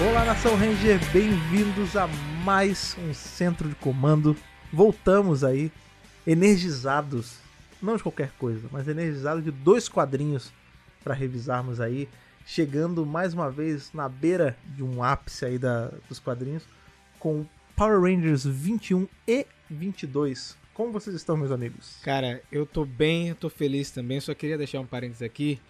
Olá, Nação Ranger, bem-vindos a mais um centro de comando. Voltamos aí, energizados, não de qualquer coisa, mas energizados de dois quadrinhos para revisarmos aí, chegando mais uma vez na beira de um ápice aí da, dos quadrinhos, com Power Rangers 21 e 22. Como vocês estão, meus amigos? Cara, eu tô bem, eu tô feliz também. Só queria deixar um parênteses aqui.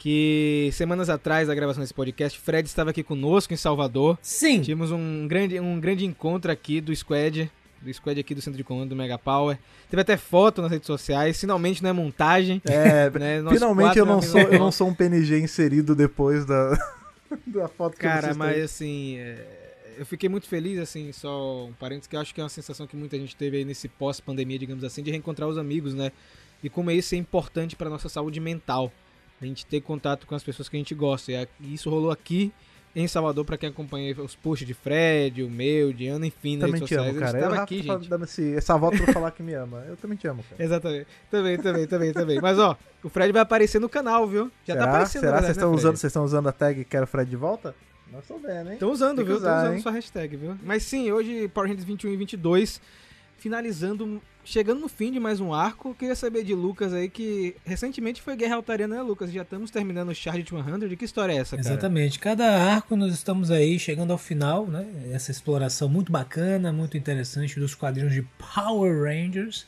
Que semanas atrás da gravação desse podcast, Fred estava aqui conosco em Salvador. Sim. Tivemos um grande, um grande encontro aqui do Squad, do Squad aqui do Centro de Comando do Mega Power. Teve até foto nas redes sociais, finalmente não é montagem. É, né? Finalmente eu não, sou, eu não sou um PNG inserido depois da, da foto que Cara, mas têm. assim, é, eu fiquei muito feliz, assim, só um parênteses, que eu acho que é uma sensação que muita gente teve aí nesse pós-pandemia, digamos assim, de reencontrar os amigos, né? E como isso é importante pra nossa saúde mental. A gente ter contato com as pessoas que a gente gosta. E isso rolou aqui em Salvador, pra quem acompanha os posts de Fred, o meu, de Ana, enfim, nas redes amo, sociais. Ele cara. Eu, estava aqui, tá gente. dando esse, essa volta pra falar que me ama. Eu também te amo, cara. Exatamente. Também, também, também, também. Mas ó, o Fred vai aparecer no canal, viu? Já Será? tá aparecendo. Será? na Vocês estão né, usando, vocês estão usando a tag Quero Fred de volta? Nós estamos vendo, hein? Estão usando, Tem viu? Estão usando hein? sua hashtag, viu? Mas sim, hoje Power Rangers 21 e 22, finalizando, chegando no fim de mais um arco. Queria saber de Lucas aí, que recentemente foi Guerra Altariana, né, Lucas? Já estamos terminando o Charge 100. Que história é essa, cara? Exatamente. Cada arco nós estamos aí chegando ao final, né? Essa exploração muito bacana, muito interessante dos quadrinhos de Power Rangers.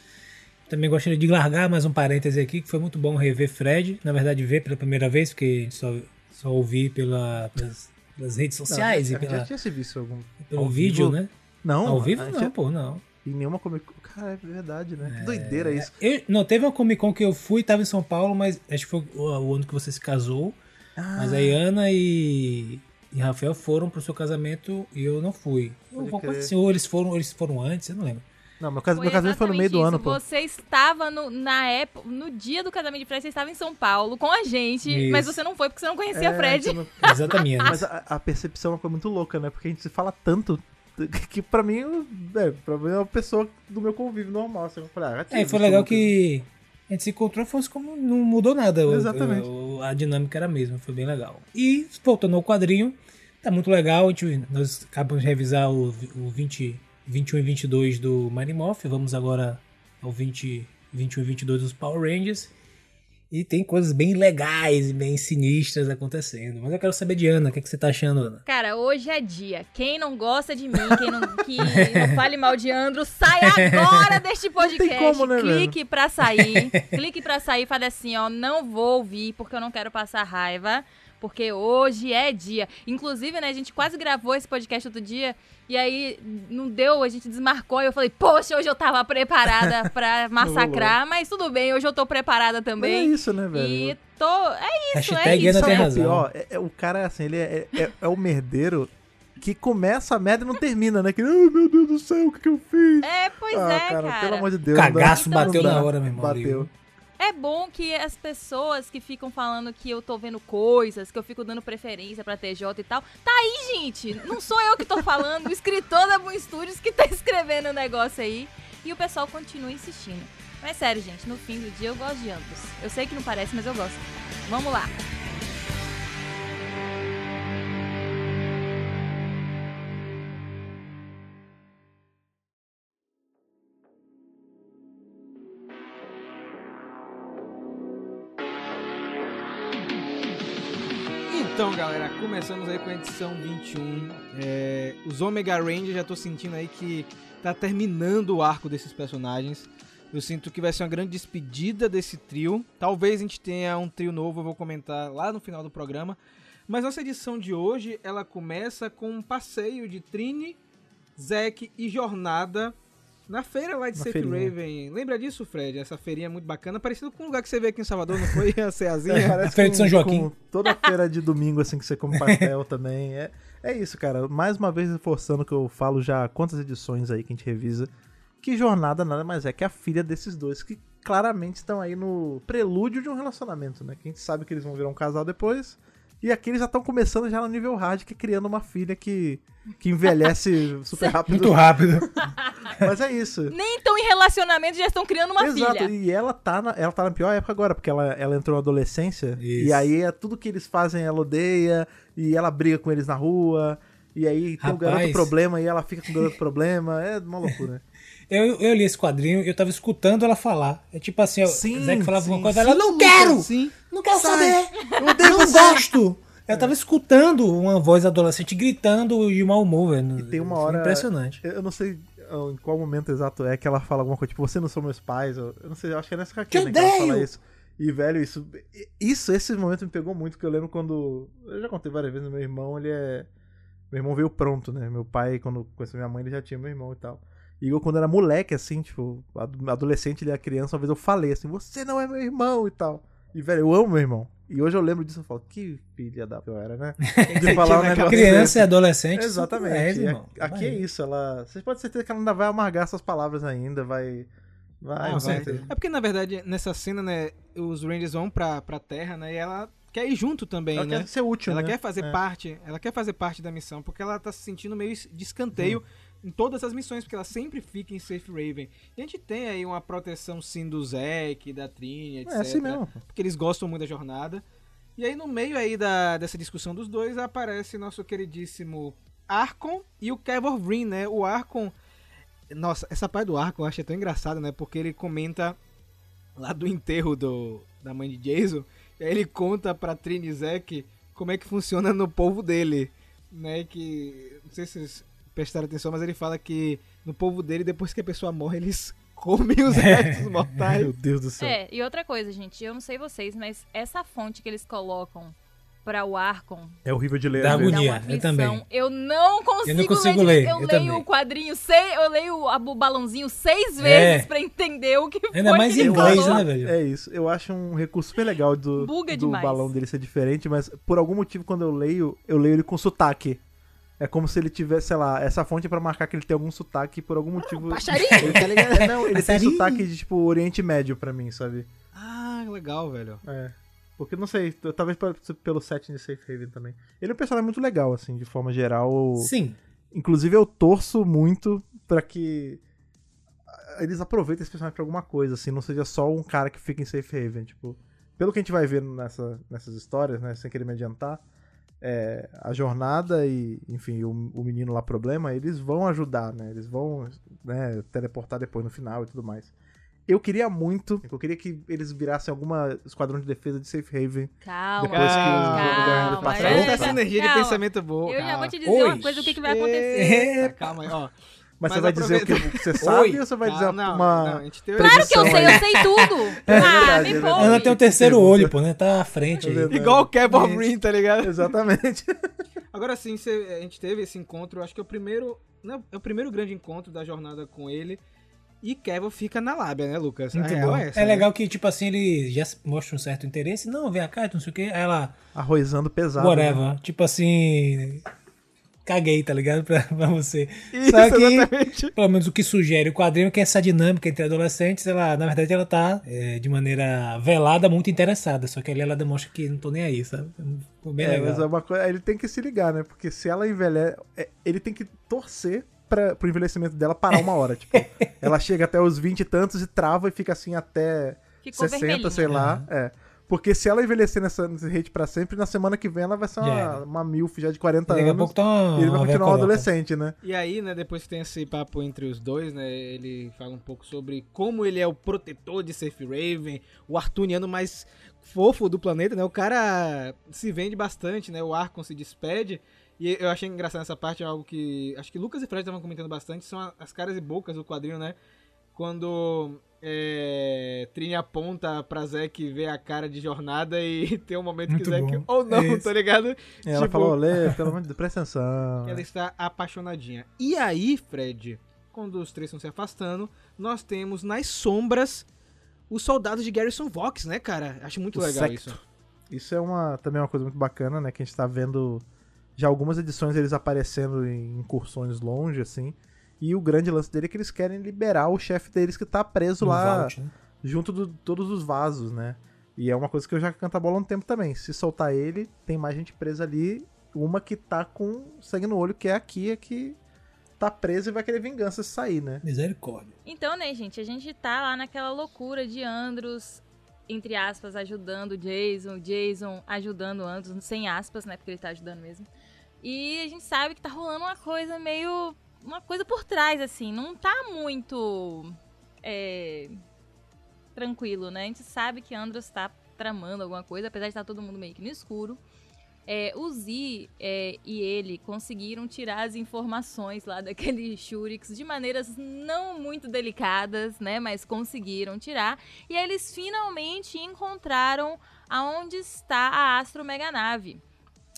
Também gostaria de largar mais um parêntese aqui, que foi muito bom rever Fred. Na verdade, ver pela primeira vez, porque a gente só, só ouvi pela, pelas, pelas redes sociais Não, e pela, já tinha se visto algum. pelo ao vídeo, vivo? né? Não, Ao vivo a gente não, já- pô, não. Em nenhuma Comic. Cara, é verdade, né? Que doideira isso. Eu, não, teve uma Comic Con que eu fui, tava em São Paulo, mas acho que foi o, ano que você se casou. Ah, Mas aí Ana e, e Rafael foram pro seu casamento e eu não fui. Eu Pode vou crer. assim, ou eles foram, ou eles foram antes, eu não lembro. Não, meu, cas... Foi meu casamento foi no meio do ano, pô. isso. Você estava no, na época, no dia do casamento de Fred, você estava em São Paulo com a gente, Isso. mas você não foi porque você não conhecia É, Fred. não- Exatamente. Mas a, a percepção foi muito louca, né? Porque a gente se fala tanto que pra mim, é, pra mim é uma pessoa do meu convívio normal. Assim, eu falei, ah, É, foi legal o que a gente se encontrou, fosse como não mudou nada. o- Exatamente. o- a dinâmica era a mesma, foi bem legal. E voltando ao quadrinho, tá muito legal. A gente, nós acabamos de revisar o, o 20, 21 e 22 do Mighty Morph. Vamos agora ao 20, 21 e 22 dos Power Rangers. E tem coisas bem legais e bem sinistras acontecendo. Mas eu quero saber de Ana, o que, é que você tá achando, Ana? Cara, hoje é dia. Quem não gosta de mim, quem não, que não fale mal de Andro, sai agora deste podcast. como, né, clique pra sair. clique pra sair e fale assim, ó, não vou ouvir porque eu não quero passar raiva. Porque hoje é dia. Inclusive, né, a gente quase gravou esse podcast outro dia. E aí não deu, a gente desmarcou. E eu falei, poxa, hoje eu tava preparada pra massacrar. Mas tudo bem, hoje eu tô preparada Mas é também. isso, né, velho? E tô. É isso, é Hashtag isso. Ana tem o razão. pior? É, é- o cara é assim, ele é, é, é o merdeiro que começa a merda e não termina, né? Que, ai meu Deus do céu, o que, que eu fiz? É, pois ah, é, cara, cara. pelo amor de Deus. Cagaço bateu na hora, meu irmão. ali, Bateu. É bom que as pessoas que ficam falando que eu tô vendo coisas, que eu fico dando preferência pra TJ e tal, tá aí, gente. Não sou eu que tô falando, o escritor da Boom Studios que tá escrevendo o negócio aí. E o pessoal continua insistindo. Mas sério, gente, no fim do dia eu gosto de ambos. Eu sei que não parece, mas eu gosto. Vamos lá. Galera, começamos aí com a edição 21. É, os Omega Rangers, já tô sentindo aí que tá terminando o arco desses personagens. Eu sinto que vai ser uma grande despedida desse trio. Talvez a gente tenha um trio novo, eu vou comentar lá no final do programa. Mas nossa edição de hoje, ela começa com um passeio de Trini, Zack e Jornada na feira lá de Safe feirinha. Raven. Lembra disso, Fred? Essa feirinha muito bacana, parecido com o lugar que você vê aqui em Salvador, não foi? A Ceazinha? Parece A Feira de São Joaquim. Toda feira de domingo, assim, que você come pastel também. É, é isso, cara. Mais uma vez reforçando que eu falo já há quantas edições aí que a gente revisa. Que jornada nada mais é que a filha desses dois, que claramente estão aí no prelúdio de um relacionamento, né? Que a gente sabe que eles vão virar um casal depois. E aqui eles já estão começando já no nível hard, que é criando uma filha que, que envelhece super rápido. Muito rápido. Mas é isso. Nem tão em relacionamento já estão criando uma Exato, filha. e ela tá, na, ela tá na pior época agora, porque ela, ela entrou na adolescência, Isso. e aí é tudo que eles fazem ela odeia, e ela briga com eles na rua, E aí tem o garoto Rapaz. problema e ela fica com o garoto problema. É uma loucura. Eu, eu li esse quadrinho e eu tava escutando ela falar. É tipo assim, Sim, o Zack falava sim, alguma coisa, sim, ela, não quero! Sim. Não quero Sai! saber! Eu odeio não gosto! Eu tava escutando uma voz adolescente gritando de mau humor, velho. E tem uma hora. Impressionante. Eu não sei em qual momento exato é que ela fala alguma coisa, tipo, você não são meus pais. Eu, não sei, eu acho que é nessa caquinha Te que ela fala isso. E, velho, isso, isso, esse momento me pegou muito, que eu lembro quando. Eu já contei várias vezes, meu irmão, ele é. Meu irmão veio pronto, né? Meu pai, quando conheceu minha mãe, ele já tinha meu irmão e tal. E eu, quando era moleque, assim, tipo, ado- adolescente, ele era criança, uma vez eu falei assim, você não é meu irmão e tal. E, velho, eu amo meu irmão. E hoje eu lembro disso e falo, que filha da eu era, né? De falar um negócio Criança desse. e adolescente. Exatamente. É, irmão. aqui é isso, ela. Vocês podem ter certeza que ela ainda vai amargar essas palavras ainda, vai. Vai, Ah, vai. É porque, na verdade, nessa cena, né, os Rangers vão pra, pra Terra, né, e ela quer ir junto também, Ela né? quer ser útil, ela né? quer fazer É. parte, ela quer fazer parte da missão, porque ela tá se sentindo meio de escanteio Uhum. Em todas as missões, porque ela sempre fica em Safe Raven. E a gente tem aí uma proteção sim do Zack, da Trini, etc. É assim mesmo. Porque eles gostam muito da jornada. E aí no meio aí da, dessa discussão dos dois aparece nosso queridíssimo Arcon e o Kevor Green, né? O Arcon nossa, essa parte do arco eu achei tão engraçada, né? Porque ele comenta lá do enterro do, da mãe de Jason, e aí ele conta pra Trini e Zack como é que funciona no povo dele, né? Que, não sei se vocês prestaram atenção, mas ele fala que no povo dele, depois que a pessoa morre, eles comem os restos mortais. Meu Deus do céu. É, e outra coisa, gente, eu não sei vocês, mas essa fonte que eles colocam pra o Arcon É horrível de ler. Dá agonia. uma eu também. Eu não consigo, Eu não consigo ler. ler, Eu, eu leio também. o quadrinho, sei, eu leio a- o balãozinho seis É. vezes pra entender o que Ainda foi mais que em inglês, falou. né, velho? É isso. Eu acho um recurso super legal do, Buga do demais. balão dele ser diferente, mas por algum motivo, quando eu leio, eu leio ele com sotaque. É como se ele tivesse, sei lá, essa fonte é pra marcar que ele tem algum sotaque por algum motivo. Baixaria, Ele, tá ligado? É, não, ele tem sotaque de tipo Oriente Médio pra mim, sabe? Ah, legal, velho. É. Porque não sei, talvez pe- pelo setting de Safe Haven também. Ele é um personagem muito legal, assim, de forma geral. Sim. Inclusive, eu torço muito pra que ah, eles aproveitem esse personagem pra alguma coisa, assim, não seja só um cara que fica em Safe Haven. Tipo, pelo que a gente vai ver nessa, nessas histórias, né, sem querer me adiantar, é, a jornada e, enfim, o, o menino lá problema, eles vão ajudar, né? Eles vão né, teleportar depois no final e tudo mais. Eu queria muito, eu queria que eles virassem alguma esquadrão de defesa de Safe Haven. Calma, Depois que o calma, passar, calma. Essa energia de calma. pensamento boa. Eu já calma. vou te dizer Oi. uma coisa, o que, que vai acontecer. Eita, calma aí, ó. Mas, Mas você vai dizer o que você sabe Oi. ou você vai Ah, dizer não, uma. não, a Claro que eu sei, aí. eu sei tudo. É ah, verdade, me é. Ana tem o terceiro pergunta. olho, pô, né? Tá à frente É. Igual o Kevin. Green, tá ligado? Exatamente. Agora sim, a gente teve esse encontro, acho que é o primeiro. Não, é o primeiro grande encontro da jornada com ele. E Kevin fica na lábia, né, Lucas? A Muito bom. é essa, é né? legal que, tipo assim, ele já mostra um certo interesse. Não, vem cá, não sei o que. Aí ela, Arrozando pesado. né? whatever. Tipo assim. Caguei, tá ligado? Pra, pra você. Isso, Só que, exatamente. pelo menos o que sugere o quadrinho é que essa dinâmica entre adolescentes, ela, na verdade, ela tá é, de maneira velada, muito interessada. Só que ali ela demonstra que não tô nem aí, sabe? Ficou bem É, legal. mas é uma coisa. Ele tem que se ligar, né? Porque se ela envelhece. é, Ele tem que torcer pra, pro envelhecimento dela parar uma hora. tipo, ela chega até os 20 e tantos e trava e fica assim até Ficou 60, vermelhinha. sei lá. É. Porque se ela envelhecer nessa, nesse hate pra sempre, na semana que vem ela vai ser uma, era. uma milf já de 40 Daqui a anos. pouco tá uma, e ele vai continuar um adolescente, né? E aí, né, depois que tem esse papo entre os dois, né, ele fala um pouco sobre como ele é o protetor de Safe Raven, o Artuniano mais fofo do planeta, né, o cara se vende bastante, né, o Arcon se despede, e eu achei engraçado essa parte, é algo que, acho que Lucas e Fred estavam comentando bastante, são as caras e bocas do quadrinho, né, quando é, Trini aponta pra Zack ver a cara de jornada e tem um momento Muito que Zack, ou não, É isso. tá ligado? E ela Tipo- falou, Lê, pelo amor de Deus, presta atenção. Ela está apaixonadinha. E aí, Fred, quando os três estão se afastando, nós temos nas sombras os soldados de Garrison Vox, né, cara? Acho muito O legal Secto. isso. Isso é uma, também uma coisa muito bacana, né? Que a gente tá vendo já algumas edições eles aparecendo em incursões longe, assim. E o grande lance dele é que eles querem liberar o chefe deles que tá preso No lá vault, né? junto de todos os vasos, né? E é uma coisa que eu já canto a bola há um tempo também. Se soltar ele, tem mais gente presa ali. Uma que tá com sangue no olho, que é a Kia, que tá presa e vai querer vingança se sair, né? Misericórdia. Então, né, gente, a gente tá lá naquela loucura de Andros, entre aspas, ajudando o Jason, Jason ajudando Andros, sem aspas, né, porque ele tá ajudando mesmo. E a gente sabe que tá rolando uma coisa meio. Uma coisa por trás, assim. Não tá muito. É, tranquilo, né? A gente sabe que Andros tá tramando alguma coisa, apesar de estar todo mundo meio que no escuro. É, o Z é, e ele conseguiram tirar as informações lá daquele Shurix de maneiras não muito delicadas, né? Mas conseguiram tirar. E eles finalmente encontraram aonde está a Astro Meganave.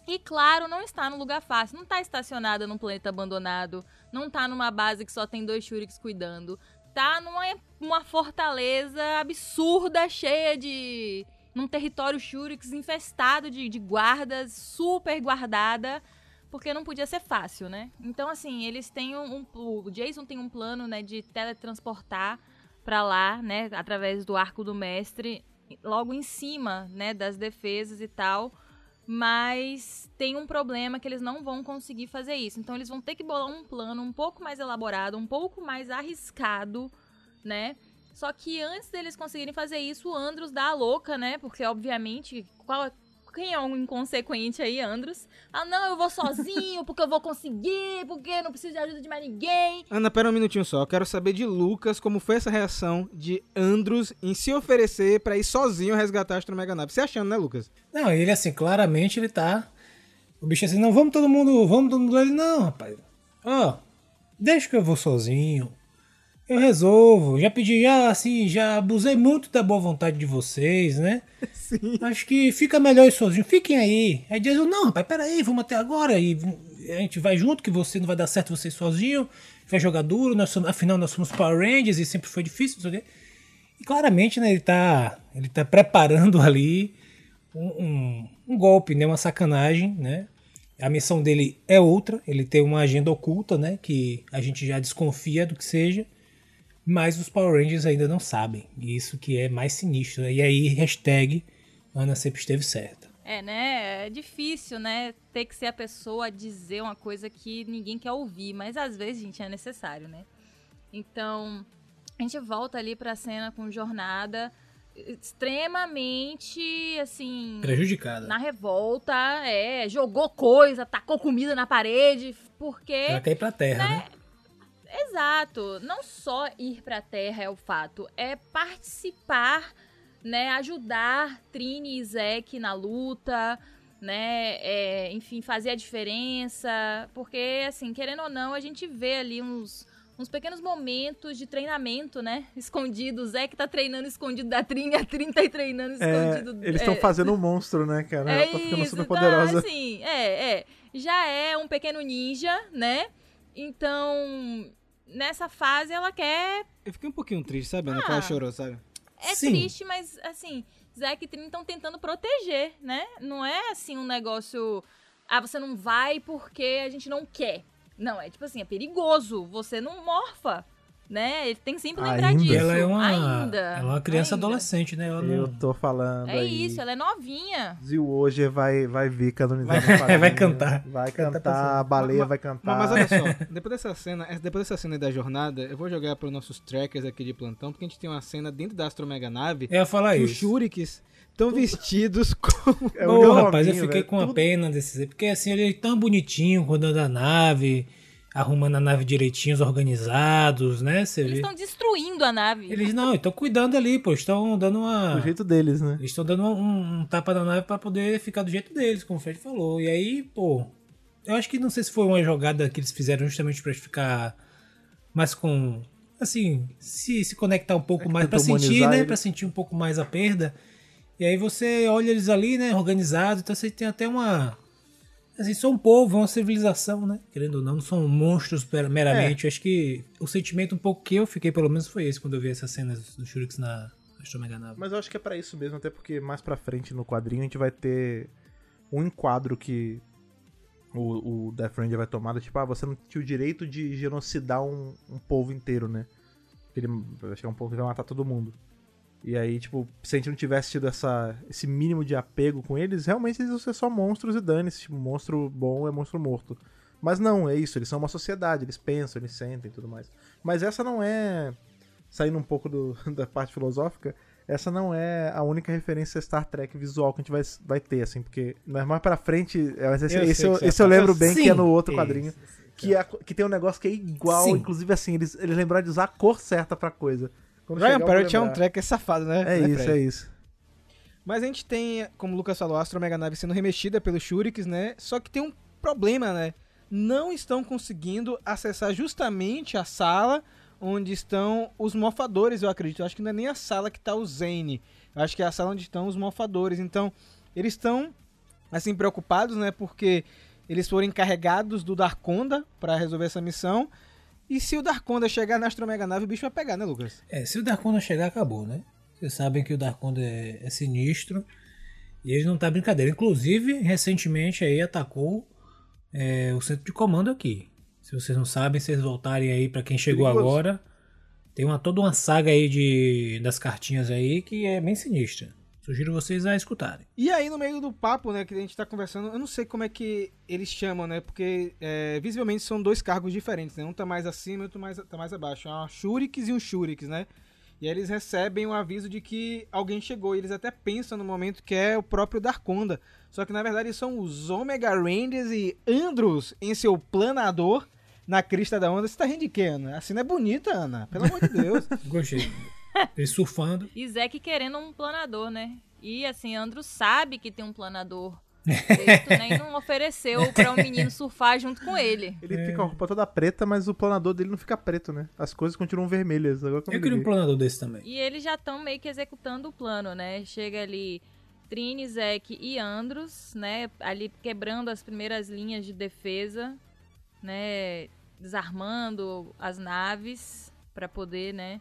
E claro, não está no lugar fácil, não está estacionada num planeta abandonado, não está numa base que só tem dois Shurix cuidando. Tá numa uma fortaleza absurda, cheia de num território Shurix infestado de, de guardas, super guardada, porque não podia ser fácil, né? Então, assim, eles têm um o Jason tem um plano, né, de teletransportar para lá, né, através do arco do mestre, logo em cima, né, das defesas e tal. Mas tem um problema que eles não vão conseguir fazer isso. Então eles vão ter que bolar um plano um pouco mais elaborado, um pouco mais arriscado, né? Só que antes deles conseguirem fazer isso, o Andros dá a louca, né? Porque, obviamente, qual, quem é um inconsequente aí, Andros? Ah, não, eu vou sozinho, porque eu vou conseguir, porque eu não preciso de ajuda de mais ninguém. Ana, pera um minutinho só. Eu quero saber de Lucas como foi essa reação de Andros em se oferecer para ir sozinho resgatar a Astro Mega Nave. Você achando, né, Lucas? Não, ele assim, claramente ele tá. O bicho assim, não, vamos todo mundo, vamos todo mundo. Ele, não, rapaz. Ó, deixa que eu vou sozinho. Eu resolvo. Já pedi, já assim, já abusei muito da boa vontade de vocês, né? Sim. Acho que fica melhor sozinho. Fiquem aí. Aí diz, não, rapaz, peraí, vamos até agora. E a gente vai junto, que você não vai dar certo você sozinho. Vai jogar duro. Nós somos, afinal, nós somos Power Rangers e sempre foi difícil. Não sei o quê. E claramente, né, ele tá, ele tá preparando ali um, um, um golpe, né? Uma sacanagem, né? A missão dele é outra. Ele tem uma agenda oculta, né? Que a gente já desconfia do que seja mas os Power Rangers ainda não sabem. Isso que é mais sinistro. Né? E aí, hashtag Ana sempre esteve certa. É, né? É difícil, né? Ter que ser a pessoa a dizer uma coisa que ninguém quer ouvir, mas às vezes, gente, é necessário, né? Então, a gente volta ali pra cena com jornada extremamente, assim... Prejudicada. Na revolta, é, jogou coisa, tacou comida na parede, porque... Ela quer ir pra terra, né? né? Exato. Não só ir pra Terra é o fato, é participar, né? Ajudar Trini e Zack na luta, né? É, enfim, fazer a diferença. Porque, assim, querendo ou não, a gente vê ali uns, uns pequenos momentos de treinamento, né? Escondido. O Zack tá treinando escondido da Trini, a Trini tá treinando é, escondido. É, eles estão é... fazendo um monstro, né, cara? É Ela tá ficando super então, poderosa. assim, é, é. Já é um pequeno ninja, né? Então, nessa fase ela quer. Eu fiquei um pouquinho triste, sabe? Ah, que ela chorou, sabe? É Sim. triste, mas assim, Zack e Trini estão tentando proteger, né? Não é assim um negócio. Ah, você não vai porque a gente não quer. Não, é tipo assim, é perigoso. Você não morfa né? Ele tem sempre lembrar ainda? disso. Ela é uma, ainda. Ela é uma criança ainda. adolescente, né? Não... Eu tô falando. É aí. isso, ela é novinha. Zil hoje vai, vai vir canonizado. Vai, vai cantar. Vai cantar, a baleia mas, vai cantar. Mas, mas, olha só, depois dessa cena, depois dessa cena da jornada, eu vou jogar para os nossos trackers aqui de plantão, porque a gente tem uma cena dentro da Astro Mega Nave. Eu ia falar isso. Os Shurikes estão vestidos como. É Ô, rapaz, eu fiquei com a pena desses. Porque assim, ele é tão bonitinho quando anda a nave arrumando a nave direitinho, organizados, né? Você eles estão destruindo a nave. Eles não, estão cuidando ali, pô, estão dando uma. Do jeito deles, né? Eles estão dando um, um, tapa na nave para poder ficar do jeito deles, como o Fred falou. E aí, pô, eu acho que não sei se foi uma jogada que eles fizeram justamente para ficar mais com. Assim, se, se conectar um pouco é mais para sentir, né? Para sentir um pouco mais a perda. E aí você olha eles ali, né? Organizado, então você tem até uma Assim, são um povo, uma civilização, né? Querendo ou não, não são monstros meramente. É. Acho que o sentimento um pouco que eu fiquei, pelo menos, foi esse quando eu vi essas cenas do Shurix na Astro Mega Nave. Mas eu acho que é para isso mesmo, até porque mais pra frente no quadrinho a gente vai ter um enquadro que o, o Death Ranger vai tomar, tipo, ah, você não tinha o direito de genocidar um, um povo inteiro, né? Ele vai chegar um pouco que vai matar todo mundo. E aí, tipo, se a gente não tivesse tido essa, esse mínimo de apego com eles, realmente eles iam ser só monstros e dane-se. Tipo, monstro bom é monstro morto. Mas não, é isso, eles são uma sociedade, eles pensam, eles sentem e tudo mais. Mas essa não é, saindo um pouco do, da parte filosófica, essa não é a única referência a Star Trek visual que a gente vai, vai ter, assim, porque mas mais pra frente, é, esse, Eu esse, eu, esse eu lembro bem que é no Sim, outro quadrinho. isso, Que, é, que tem um negócio que é igual, Sim. inclusive assim, eles, eles lembraram de usar a cor certa pra coisa. Quando Ryan Parrott é um tracker safado, né? É né, isso, Fred? é isso. Mas a gente tem, como o Lucas falou, a Astromega Nave sendo remexida pelos Shurik's, né? Só que tem um problema, né? Não estão conseguindo acessar justamente a sala onde estão os mofadores, eu acredito. Eu acho que não é nem a sala que tá o Zane. Eu acho que é a sala onde estão os mofadores. Então, eles estão, assim, preocupados, né? Porque eles foram encarregados do Darkonda para resolver essa missão. E se o Darkonda chegar na Astromega Nave, o bicho vai pegar, né, Lucas? É, se o Darkonda chegar, acabou, né? Vocês sabem que o Darkonda é, é sinistro. E ele não tá brincadeira. Inclusive, recentemente aí atacou é, o centro de comando aqui. Se vocês não sabem, vocês voltarem aí pra quem chegou Perigoso. agora. Tem uma, toda uma saga aí de, das cartinhas aí que é bem sinistra. Sugiro vocês a escutarem. E aí, no meio do papo, né, que a gente tá conversando, eu não sei como é que eles chamam, né? Porque é, visivelmente são dois cargos diferentes, né? Um tá mais acima e outro mais, tá mais abaixo. É uma Shurix e um Shurix, né? E aí eles recebem o aviso de que alguém chegou. E eles até pensam no momento que é o próprio Darkonda. Só que na verdade são os Omega Rangers e Andros em seu planador na crista da onda. Você tá rindo de quê, Ana? A cena é bonita, Ana. Pelo amor de Deus. Gostei. Eles surfando. E Zeke querendo um planador, né? E assim, Andrew sabe que tem um planador. Cristo nem não ofereceu pra um menino surfar junto com ele. Ele fica com a roupa toda preta, mas o planador dele não fica preto, né? As coisas continuam vermelhas. Agora que eu queria um planador desse também. E eles já estão meio que executando o plano, né? Chega ali Trini, Zeke e Andros, né? Ali quebrando as primeiras linhas de defesa, né? Desarmando as naves para poder, né?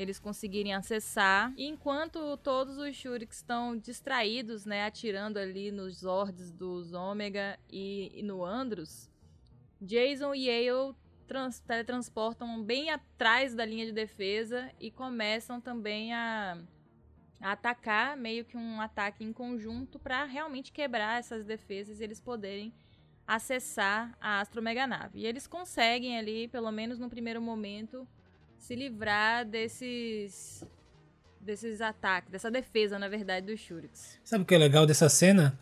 Eles conseguirem acessar. E enquanto todos os Shuriks estão distraídos, né? Atirando ali nos Zords dos Ômega e, e no Andros, Jason e Yale trans- teletransportam bem atrás da linha de defesa e começam também a, a atacar, meio que um ataque em conjunto para realmente quebrar essas defesas e eles poderem acessar a astromeganave. E eles conseguem ali, pelo menos no primeiro momento, se livrar desses desses ataques, dessa defesa, na verdade, dos Shuriks. Sabe o que é legal dessa cena?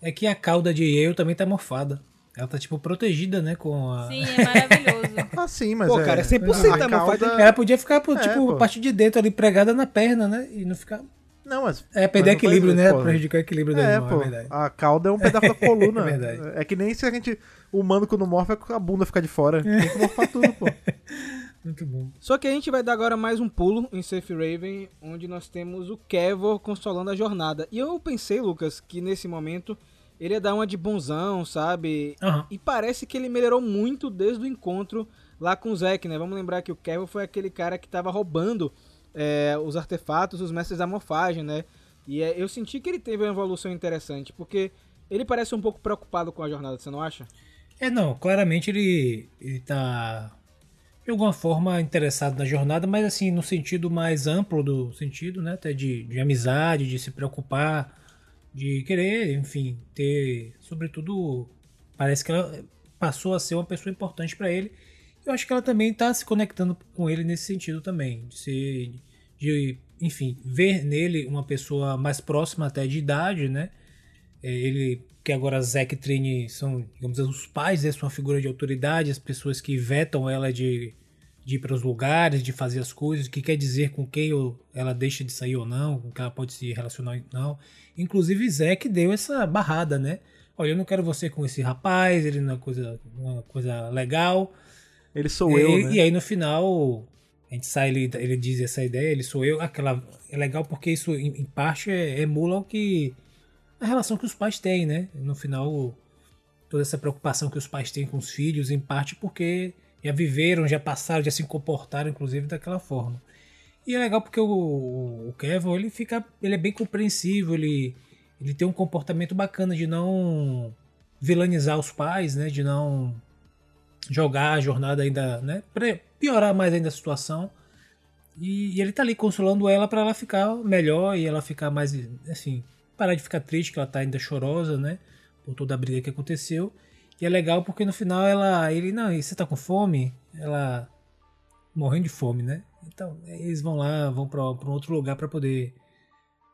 É que a cauda de Yale também tá mofada. Ela tá, tipo, protegida, né? Com a. Sim, é maravilhoso. Ah, sim, mas Pô, é... cara, é 100% a a mofada- cauda- Ela podia ficar, pô, É, tipo, pô. a parte de dentro ali pregada na perna, né? E não ficar. Não, mas... É, perder mas equilíbrio, né? pô, Prejudicar o equilíbrio É, animal, pô. é verdade. A cauda é um pedaço da coluna. É verdade. É que nem se a gente... O humano quando morfa, a bunda fica de fora. Tem que morfar tudo, pô. Muito bom. Só que a gente vai dar agora mais um pulo em Safe Raven, onde nós temos o Kevor consolando a jornada. E eu pensei, Lucas, que nesse momento ele ia dar uma de bonzão, sabe? Aham. E parece que ele melhorou muito desde o encontro lá com o Zack, né? Vamos lembrar que o Kevor foi aquele cara que tava roubando é, os artefatos, os mestres da morfagem, né? E é, eu senti que ele teve uma evolução interessante, porque ele parece um pouco preocupado com a jornada, você não acha? É, não, claramente ele, ele tá de alguma forma interessado na jornada, mas assim, no sentido mais amplo do sentido, né? Até de, de amizade, de se preocupar, de querer, enfim, ter, sobretudo, parece que ela passou a ser uma pessoa importante para ele. Eu acho que ela também tá se conectando com ele nesse sentido também, de ser, de, enfim, ver nele uma pessoa mais próxima até de idade, né? É, ele que agora Zack e Trini são, digamos, os pais, né, são uma figura de autoridade, as pessoas que vetam ela de, de ir para os lugares, de fazer as coisas, o que quer dizer com quem ela deixa de sair ou não, com quem ela pode se relacionar ou não. Inclusive Zack deu essa barrada, né? Olha, eu não quero você com esse rapaz, ele não é coisa, uma coisa legal. Ele sou e, eu, né? e aí no final a gente sai, ele, ele diz essa ideia, ele sou eu, aquela é legal porque isso em, em parte é, emula o que a relação que os pais têm, né? No final toda essa preocupação que os pais têm com os filhos, em parte porque já viveram, já passaram, já se comportaram inclusive daquela forma. E é legal porque o, o Kevin, ele fica, ele é bem compreensivo, ele ele tem um comportamento bacana de não vilanizar os pais, né? De não jogar a jornada ainda, né? Pra piorar mais ainda a situação. E, e ele tá ali consolando ela para ela ficar melhor e ela ficar mais, assim, parar de ficar triste que ela tá ainda chorosa, né? Por toda a briga que aconteceu. E é legal porque no final ela, ele, não, e você tá com fome? Ela morrendo de fome, né? Então, eles vão lá, vão para um outro lugar para poder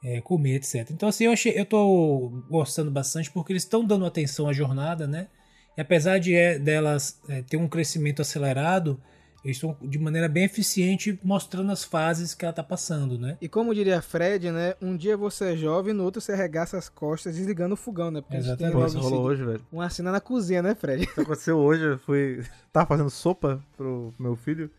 é, comer, etc. Então, assim, eu achei, eu tô gostando bastante porque eles estão dando atenção à jornada, né? E apesar de é, delas é, ter um crescimento acelerado, eles estão de maneira bem eficiente mostrando as fases que ela tá passando, né? E como diria Fred, né? Um dia você é jovem, no outro você arregaça as costas desligando o fogão, né? Porque Exatamente. a gente Pô, tem isso rolou hoje, velho. uma cena na cozinha, né, Fred? Isso aconteceu hoje, eu fui. Tava fazendo sopa pro meu filho.